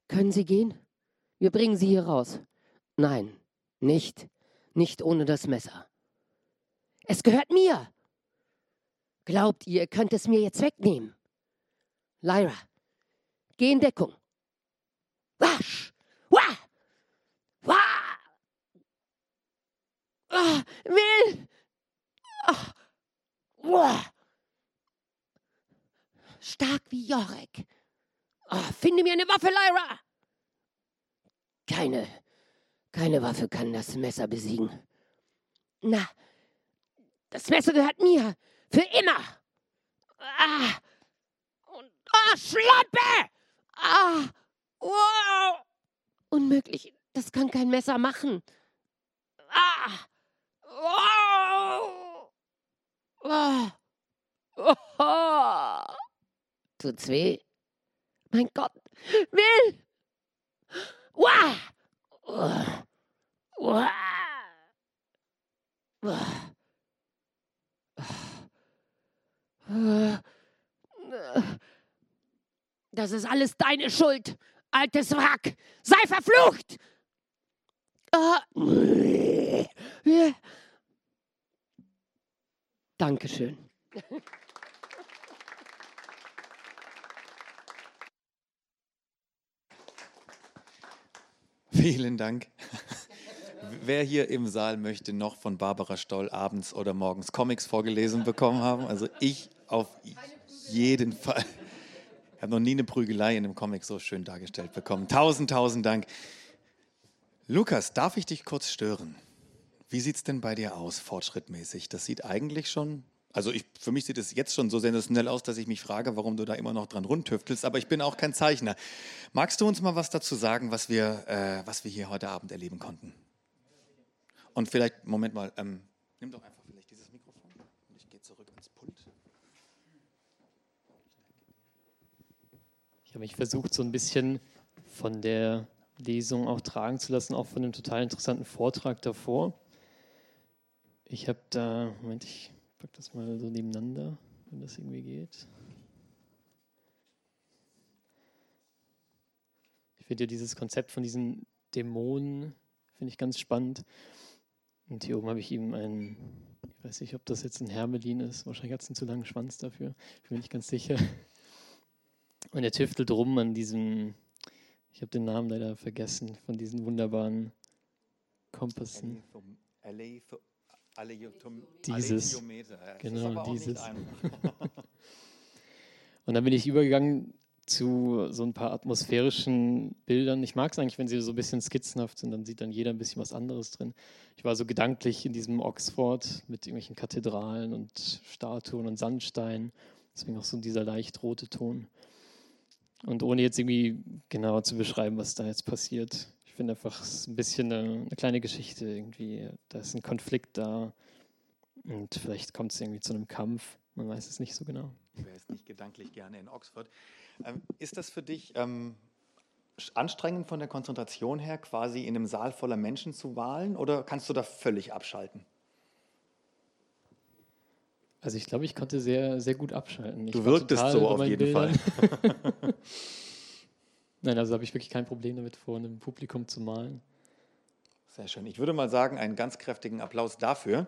Können Sie gehen? Wir bringen Sie hier raus. Nein, nicht. Nicht ohne das Messer. Es gehört mir. Glaubt ihr, ihr könnt es mir jetzt wegnehmen? Lyra, geh in Deckung. Wasch! Wah! Wah! Ah, Will! Ah. Wah! Stark wie Jorek. Ah, finde mir eine Waffe, Lyra! Keine, keine Waffe kann das Messer besiegen. Na, das Messer gehört mir. Für immer. Ah! Und, ah, Schlampe! Ah! Wow! Unmöglich. Das kann kein Messer machen. Ah! Wow! Ah! Oh! Tut's weh? Mein Gott. Will! Wah! Das ist alles deine Schuld, altes Wrack. Sei verflucht! Ah. Dankeschön. Vielen Dank. Wer hier im Saal möchte noch von Barbara Stoll abends oder morgens Comics vorgelesen bekommen haben? Also ich auf jeden Fall. Ich habe noch nie eine Prügelei in einem Comic so schön dargestellt bekommen. Tausend, tausend Dank. Lukas, darf ich dich kurz stören? Wie sieht es denn bei dir aus, fortschrittmäßig? Das sieht eigentlich schon, also ich, für mich sieht es jetzt schon so sensationell aus, dass ich mich frage, warum du da immer noch dran rundtüftelst, aber ich bin auch kein Zeichner. Magst du uns mal was dazu sagen, was wir, äh, was wir hier heute Abend erleben konnten? Und vielleicht, Moment mal, ähm, nimm doch einfach vielleicht dieses Mikrofon und ich gehe zurück ans Pult. Ich habe mich versucht, so ein bisschen von der Lesung auch tragen zu lassen, auch von dem total interessanten Vortrag davor. Ich habe da, Moment, ich packe das mal so nebeneinander, wenn das irgendwie geht. Ich finde ja dieses Konzept von diesen Dämonen, finde ich ganz spannend. Und hier oben habe ich ihm einen, ich weiß nicht, ob das jetzt ein Hermelin ist, wahrscheinlich hat es einen zu langen Schwanz dafür, ich bin mir nicht ganz sicher. Und er tüftelt rum an diesem, ich habe den Namen leider vergessen, von diesen wunderbaren Kompassen. Dieses. Genau, dieses. Und dann bin ich übergegangen zu so ein paar atmosphärischen Bildern. Ich mag es eigentlich, wenn sie so ein bisschen skizzenhaft sind, dann sieht dann jeder ein bisschen was anderes drin. Ich war so gedanklich in diesem Oxford mit irgendwelchen Kathedralen und Statuen und Sandstein. Deswegen auch so dieser leicht rote Ton. Und ohne jetzt irgendwie genauer zu beschreiben, was da jetzt passiert. Finde einfach, es ist ein bisschen eine, eine kleine Geschichte irgendwie. Da ist ein Konflikt da und vielleicht kommt es irgendwie zu einem Kampf. Man weiß es nicht so genau. Ich wäre jetzt nicht gedanklich gerne in Oxford. Ähm, ist das für dich ähm, anstrengend von der Konzentration her, quasi in einem Saal voller Menschen zu wahlen oder kannst du da völlig abschalten? Also ich glaube, ich konnte sehr, sehr gut abschalten. Ich du wirktest so auf jeden Bildern. Fall. Nein, also habe ich wirklich kein Problem damit, vor einem Publikum zu malen. Sehr schön. Ich würde mal sagen, einen ganz kräftigen Applaus dafür.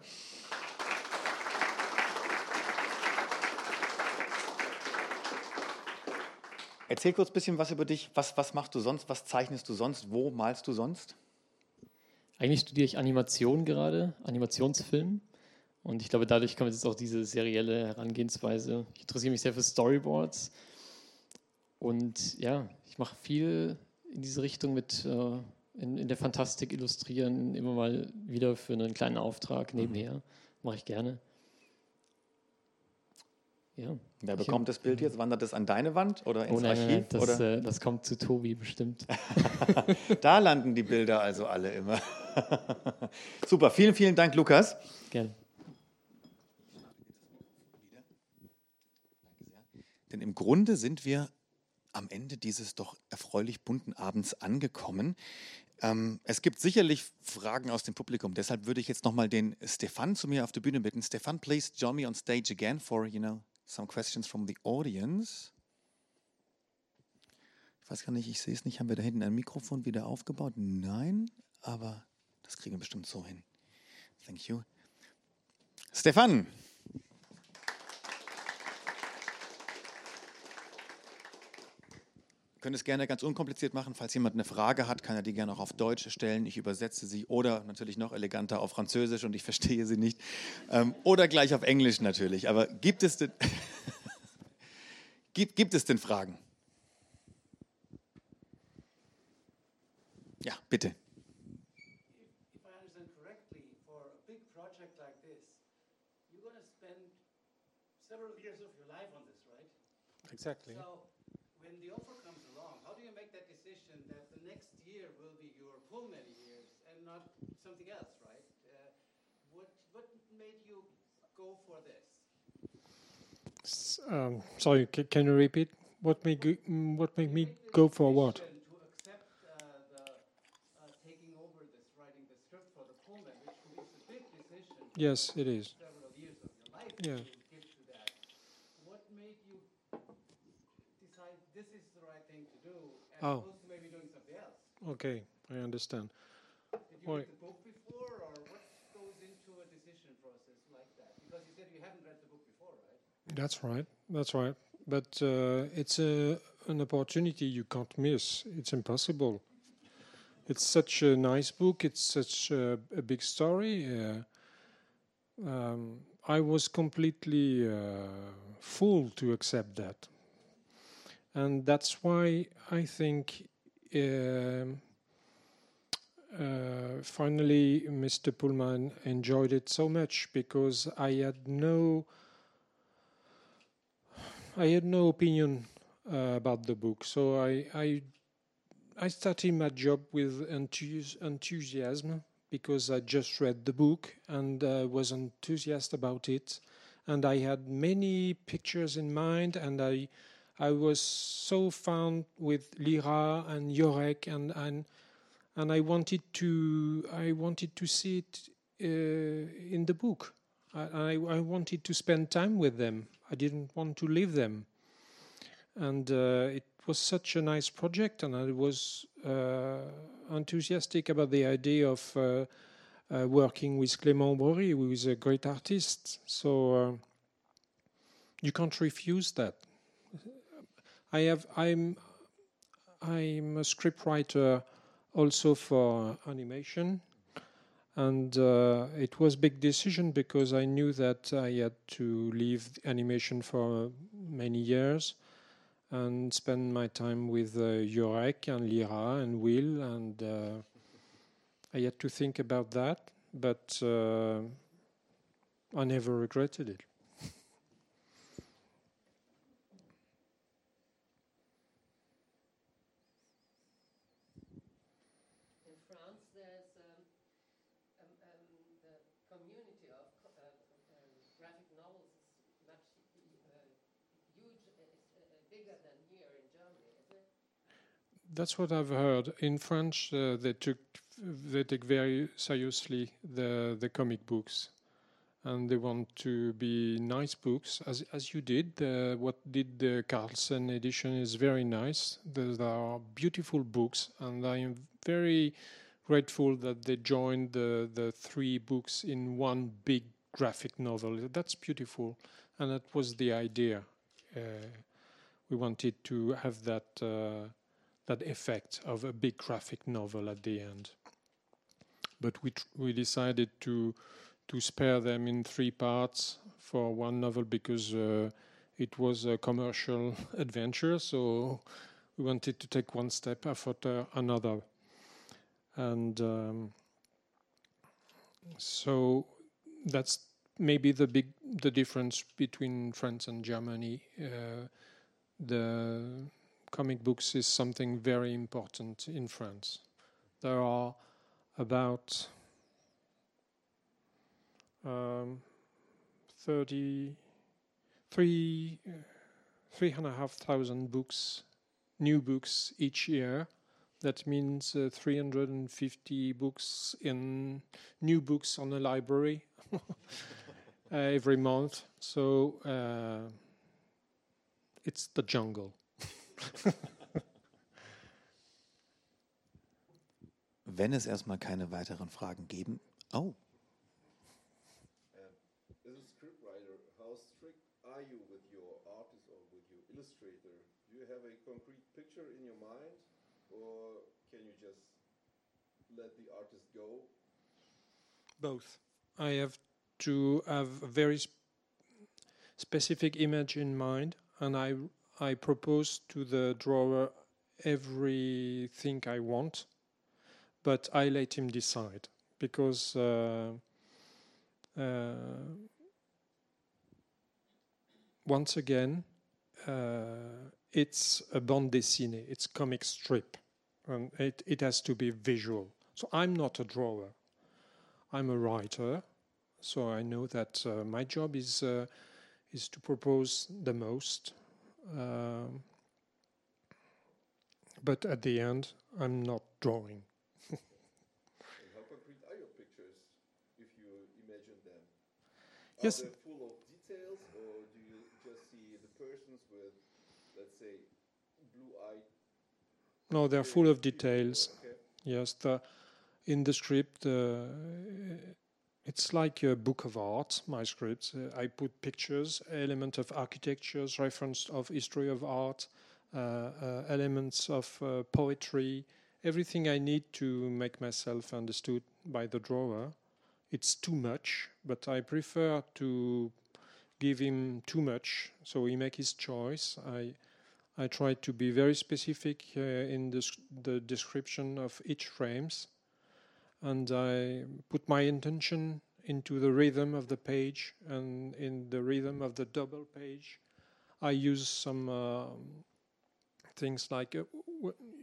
Erzähl kurz ein bisschen was über dich. Was, was machst du sonst? Was zeichnest du sonst? Wo malst du sonst? Eigentlich studiere ich Animation gerade, Animationsfilm. Und ich glaube, dadurch kommt jetzt auch diese serielle Herangehensweise. Ich interessiere mich sehr für Storyboards. Und ja, ich mache viel in diese Richtung mit äh, in, in, der Fantastik illustrieren, immer mal wieder für einen kleinen Auftrag nebenher. Mache ich gerne. Ja. Wer bekommt das Bild jetzt? Wandert das an deine Wand oder ins oh, nein, Archiv? Nein, das, oder? Äh, das kommt zu Tobi bestimmt. da landen die Bilder also alle immer. Super, vielen, vielen Dank, Lukas. Gerne. Denn im Grunde sind wir am Ende dieses doch erfreulich bunten Abends angekommen. Ähm, es gibt sicherlich Fragen aus dem Publikum, deshalb würde ich jetzt nochmal den Stefan zu mir auf die Bühne bitten. Stefan, please join me on stage again for, you know, some questions from the audience. Ich weiß gar nicht, ich sehe es nicht. Haben wir da hinten ein Mikrofon wieder aufgebaut? Nein, aber das kriegen wir bestimmt so hin. Thank you. Stefan. Können es gerne ganz unkompliziert machen. Falls jemand eine Frage hat, kann er die gerne auch auf Deutsch stellen. Ich übersetze sie oder natürlich noch eleganter auf Französisch und ich verstehe sie nicht. Ähm, oder gleich auf Englisch natürlich. Aber gibt es denn, gibt, gibt es denn Fragen? Ja, bitte. If I understand correctly, for a big project like this, you're going to spend several years of your life on this, right? Exactly. So, when the offer comes along, how do you make that decision that the next year will be your Pullman years and not something else, right? Uh, what what made you go for this? S- Um, sorry, c- can you repeat? What made go- mm, what made me go for what? Decision To accept uh, the uh, taking over this, writing the script for the Pullman, which is a big decision. Yes, it is. several years of your life Yeah. to give to that. What made you decide this is the right thing to do, as Oh. opposed to maybe doing something else? Okay, I understand. You read the book before, or what goes into a decision process like that? Because you said you haven't read the book before, right? That's right. That's right. But uh, it's a, an opportunity you can't miss. It's impossible. It's such a nice book. It's such a, a big story. Uh, um, I was completely uh, full to accept that, and that's why I think. Um, uh, finally, Mr. Pullman enjoyed it so much because I had no I had no opinion uh, about the book, so I, I I started my job with enthus- enthusiasm because I just read the book and uh, was enthusiastic about it, and I had many pictures in mind, and I I was so fond with Lyra and Yorek, and and and I wanted to I wanted to see it uh, in the book. I, I, wanted to spend time with them. I didn't want to leave them. And uh, it was such a nice project, and I was uh, enthusiastic about the idea of uh, uh, working with Clément Bory, who is a great artist. So uh, you can't refuse that. I have. I'm. I'm a scriptwriter also for animation and uh, it was big decision because I knew that I had to leave animation for many years and spend my time with uh, Jurek and Lira and Will, and uh, I had to think about that, but uh, I never regretted it. In France, there's um, um, um, the community of co- uh, um, graphic novels is much uh, huge, uh, is, uh, bigger than here in Germany, isn't it? That's what I've heard. In French, uh, they took they take very seriously the the comic books, and they want to be nice books, as as you did. Uh, what did the Carlsen edition is very nice. Those are beautiful books, and I am very grateful that they joined the the three books in one big graphic novel. That's beautiful, and that was the idea. Uh, we wanted to have that. That effect of a big graphic novel at the end. But we we decided to to spare them in three parts for one novel because uh, it was a commercial adventure. So we wanted to take one step after another, and um, so that's maybe the big the difference between France and Germany. Uh, the comic books is something very important in France. There are about um, 30, three, three and a half thousand books, new books each year. That means uh, 350 books in new books on the library uh, every month. So uh, it's the jungle. Wenn es erstmal keine weiteren Fragen geben. Oh, As a scriptwriter, how strict are you with your artist or with your illustrator? Do you have a concrete picture in your mind, or can you just let the artist go? Both. I have to have a very sp- specific image in mind, and I I propose to the drawer everything I want, but I let him decide because. Uh, uh, once again, uh, it's a bande dessinée, it's comic strip, and it, it has to be visual. So I'm not a drawer, I'm a writer. So I know that uh, my job is uh, is to propose the most, um, but at the end, I'm not drawing. How concrete are your pictures if you imagine them? Are Yes. they full of details, or do you just see the persons with, let's say, blue-eyed? No, they're full of details. Okay. Yes, the in the script, uh, it's like a book of art. My scripts, uh, I put pictures, element of architectures, reference of history of art, uh, uh, elements of uh, poetry, everything I need to make myself understood by the drawer. It's too much, but I prefer to give him too much, so he make his choice. I I try to be very specific uh, in the, the description of each frames, and I put my intention into the rhythm of the page and in the rhythm of the double page. I use some um things like uh,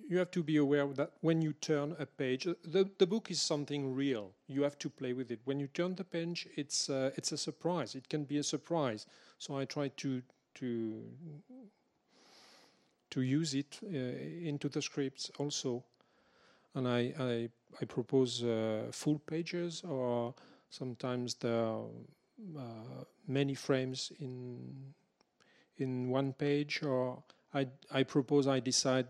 you have to be aware that when you turn a page, uh, the, the book is something real. You have to play with it. When you turn the page, it's uh, it's a surprise. It can be a surprise. So I try to to to use it uh, into the scripts also. And I, I, I propose uh, full pages or sometimes there are uh, many frames in, in one page or I, I propose I decide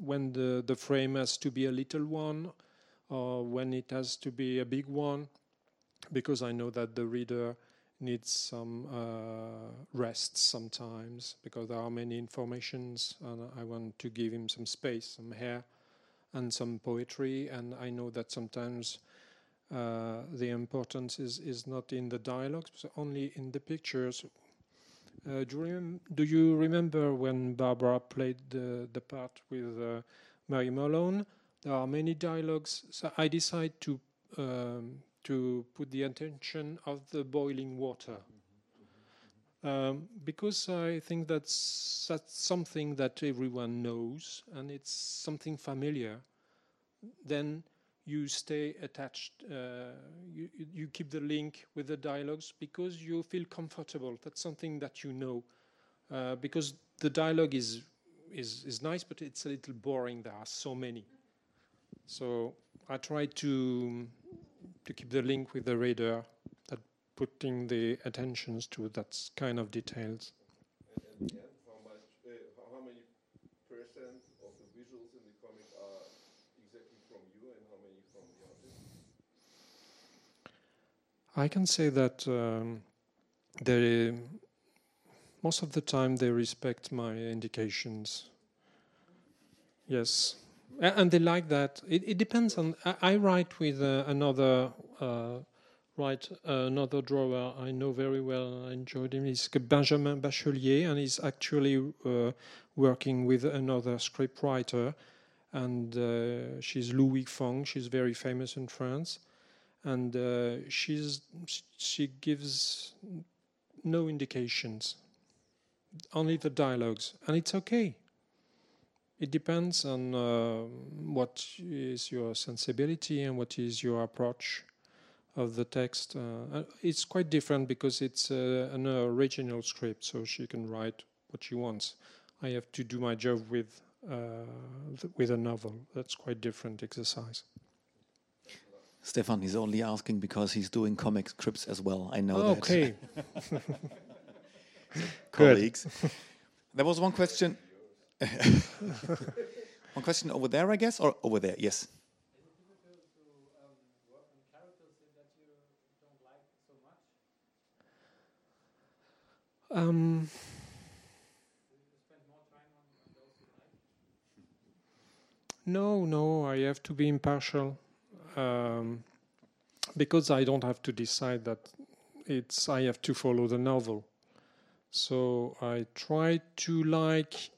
when the, the frame has to be a little one or when it has to be a big one because I know that the reader needs some uh, rest sometimes because there are many informations and I want to give him some space, some hair, and some poetry. And I know that sometimes uh, the importance is, is not in the dialogues, but only in the pictures. Uh, do, you do you remember when Barbara played the, the part with uh, Mary Malone? There are many dialogues. So I decide to um, to put the attention of the boiling water. Um, because I think that's, that's something that everyone knows and it's something familiar, then you stay attached. Uh, you, you- keep the link with the dialogues because you feel comfortable. That's something that you know. Uh, because the dialogue is, is, is nice, but it's a little boring. There are so many. So I try to to keep the link with the reader, putting the attentions to that kind of details. And at how much, how, how many percent of the visuals in the comic are exactly from you, and how many from the artist? I can say that um, they, most of the time they respect my indications. Yes, and they like that. It, it depends on. I, I write with uh, another. Uh, write another drawer I know very well. I enjoyed him. He's Benjamin Bachelier, and he's actually uh, working with another script writer, and uh, she's Louis Fong. She's very famous in France and uh, she's she gives no indications, only the dialogues, and it's okay. It depends on uh, what is your sensibility and what is your approach of the text. Uh, uh, it's quite different because it's uh, an original script, so she can write what she wants. I have to do my job with uh, th- with a novel. That's quite different exercise. Stefan, he's only asking because he's doing comic scripts as well. I know that. okay. colleagues. there was one question. one question over there, I guess, or over there? Yes. Um, No, no, I have to be impartial um, because I don't have to decide that it's I have to follow the novel. So I try to like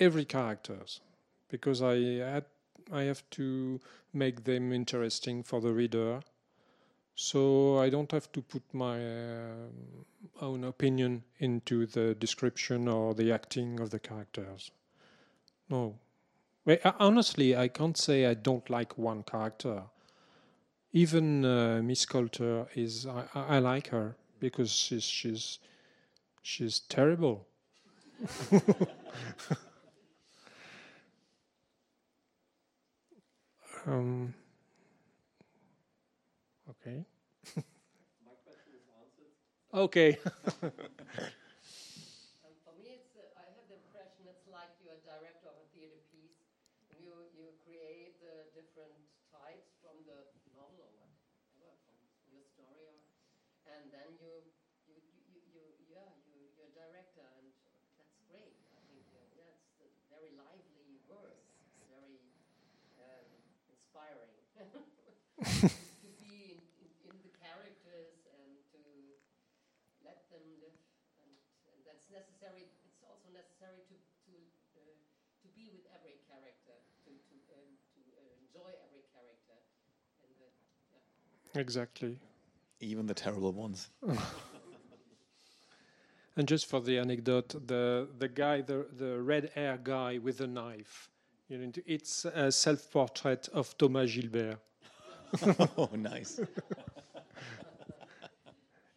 every characters because I had I have to make them interesting for the reader. So I don't have to put my uh, own opinion into the description or the acting of the characters. No, uh, honestly, I can't say I don't like one character. Even uh, Miss Coulter is I, I I like her because she's she's she's terrible. um, okay. okay. exactly. Even the terrible ones. And just for the anecdote, the the guy, the the red hair guy with the knife, you know, it's a self-portrait of Thomas Gilbert, oh, nice.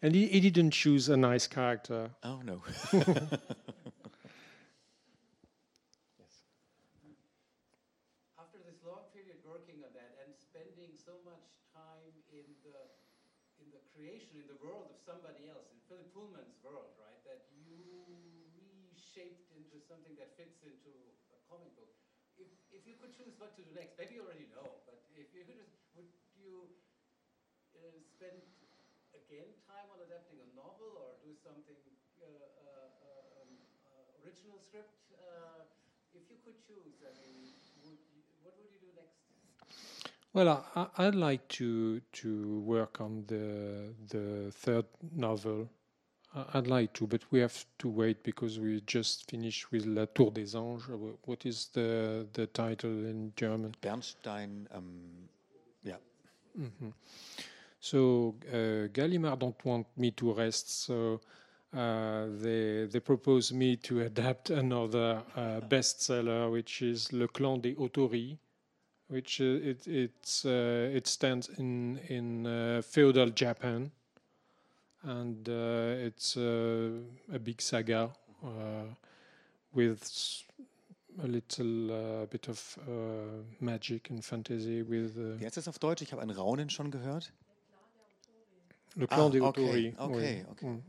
and he, he didn't choose a nice character. Oh, no. After this long period working on that and spending so much time in the in the creation, in the world of somebody else, in Philip Pullman's world, right? That you reshaped into something that fits into a comic book. If if you could choose what to do next, maybe you already know, but if you could, would you uh, spend again time on adapting a novel or do something uh, uh, um, uh, original script? Uh, if you could choose, I mean, would you, what would you do next? Well, I, I'd like to to work on the the third novel. I'd like to, but we have to wait because we just finished with La Tour des Anges. What is the the title in German? Bernstein, um, yeah. Mhm. So uh, Gallimard don't want me to rest, so uh, they they propose me to adapt another uh, bestseller, which is Le Clan des Autori, which uh, it it's uh, it stands in in uh, feudal Japan, and it's a big saga with a little uh, bit of uh, magic and fantasy with. Uh, Wie heißt das auf Deutsch? Ich habe ein Raunen schon gehört. Le Clan Ah, des okay, okay, okay. Mm.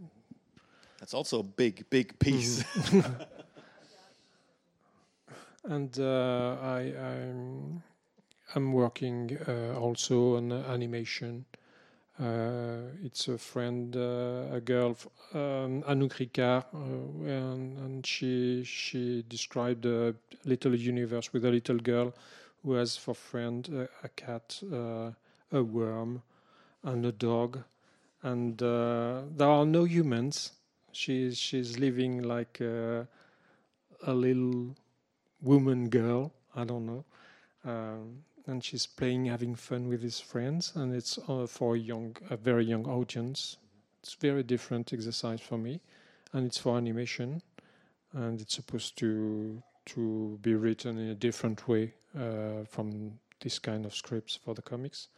That's also a big, big piece. And uh, I, I'm, I'm working uh, also on uh, animation. Uh, it's a friend, a girl, um, Anouk Ricard, and, and she she described a little universe with a little girl who has for friend a, cat, a worm, and a dog, and uh, there are no humans. She's she's living like a little woman girl i don't know um, and she's playing having fun with his friends and it's uh, for a young a very young audience. It's very different exercise for me and it's for animation and it's supposed to to be written in a different way uh, from this kind of scripts for the comics.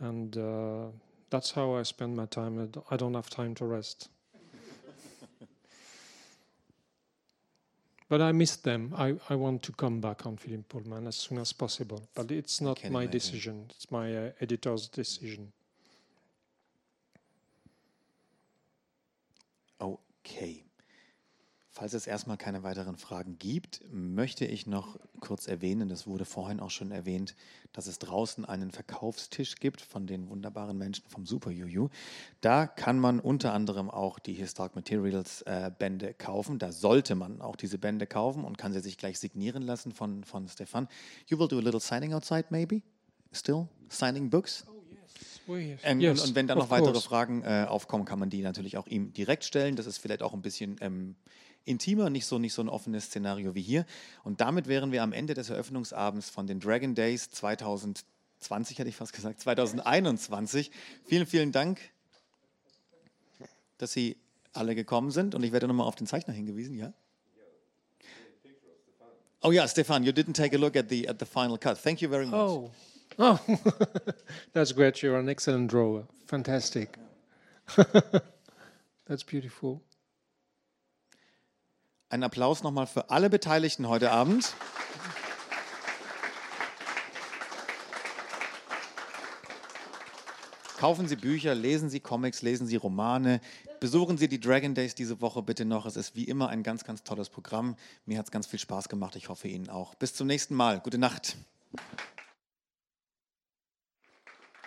And uh, that's how i spend my time. I don't- i don't have time to rest But I miss them. I, I want to come back on Philip Pullman as soon as possible. But it's not my imagine. decision. It's my uh, editor's decision. Okay. Falls es erstmal keine weiteren Fragen gibt, möchte ich noch kurz erwähnen, das wurde vorhin auch schon erwähnt, dass es draußen einen Verkaufstisch gibt von den wunderbaren Menschen vom Super Juju. Da kann man unter anderem auch die Historic Materials äh, Bände kaufen. Da sollte man auch diese Bände kaufen und kann sie sich gleich signieren lassen von, von Stefan. You will do a little signing outside, maybe? Still? Signing books? Oh, yes. Ähm, Yes, und, und wenn dann noch weitere course. Fragen äh, aufkommen, kann man die natürlich auch ihm direkt stellen. Das ist vielleicht auch ein bisschen ähm, intimer, nicht so, nicht so ein offenes Szenario wie hier. Und damit wären wir am Ende des Eröffnungsabends von den Dragon Days 2020, hätte ich fast gesagt, 2021. Vielen, vielen Dank, dass Sie alle gekommen sind. Und ich werde nochmal auf den Zeichner hingewiesen, ja? Oh yeah, Stefan, you didn't take a look at the at the final cut. Thank you very much. Oh, oh, that's great. You're an excellent drawer. Fantastic. that's beautiful. Ein Applaus nochmal für alle Beteiligten heute Abend. Kaufen Sie Bücher, lesen Sie Comics, lesen Sie Romane, besuchen Sie die Dragon Days diese Woche bitte noch. Es ist wie immer ein ganz, ganz tolles Programm. Mir hat es ganz viel Spaß gemacht. Ich hoffe Ihnen auch. Bis zum nächsten Mal. Gute Nacht.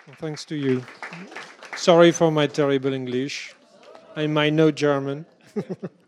Well, thanks to you. Sorry for my terrible English. I might know German.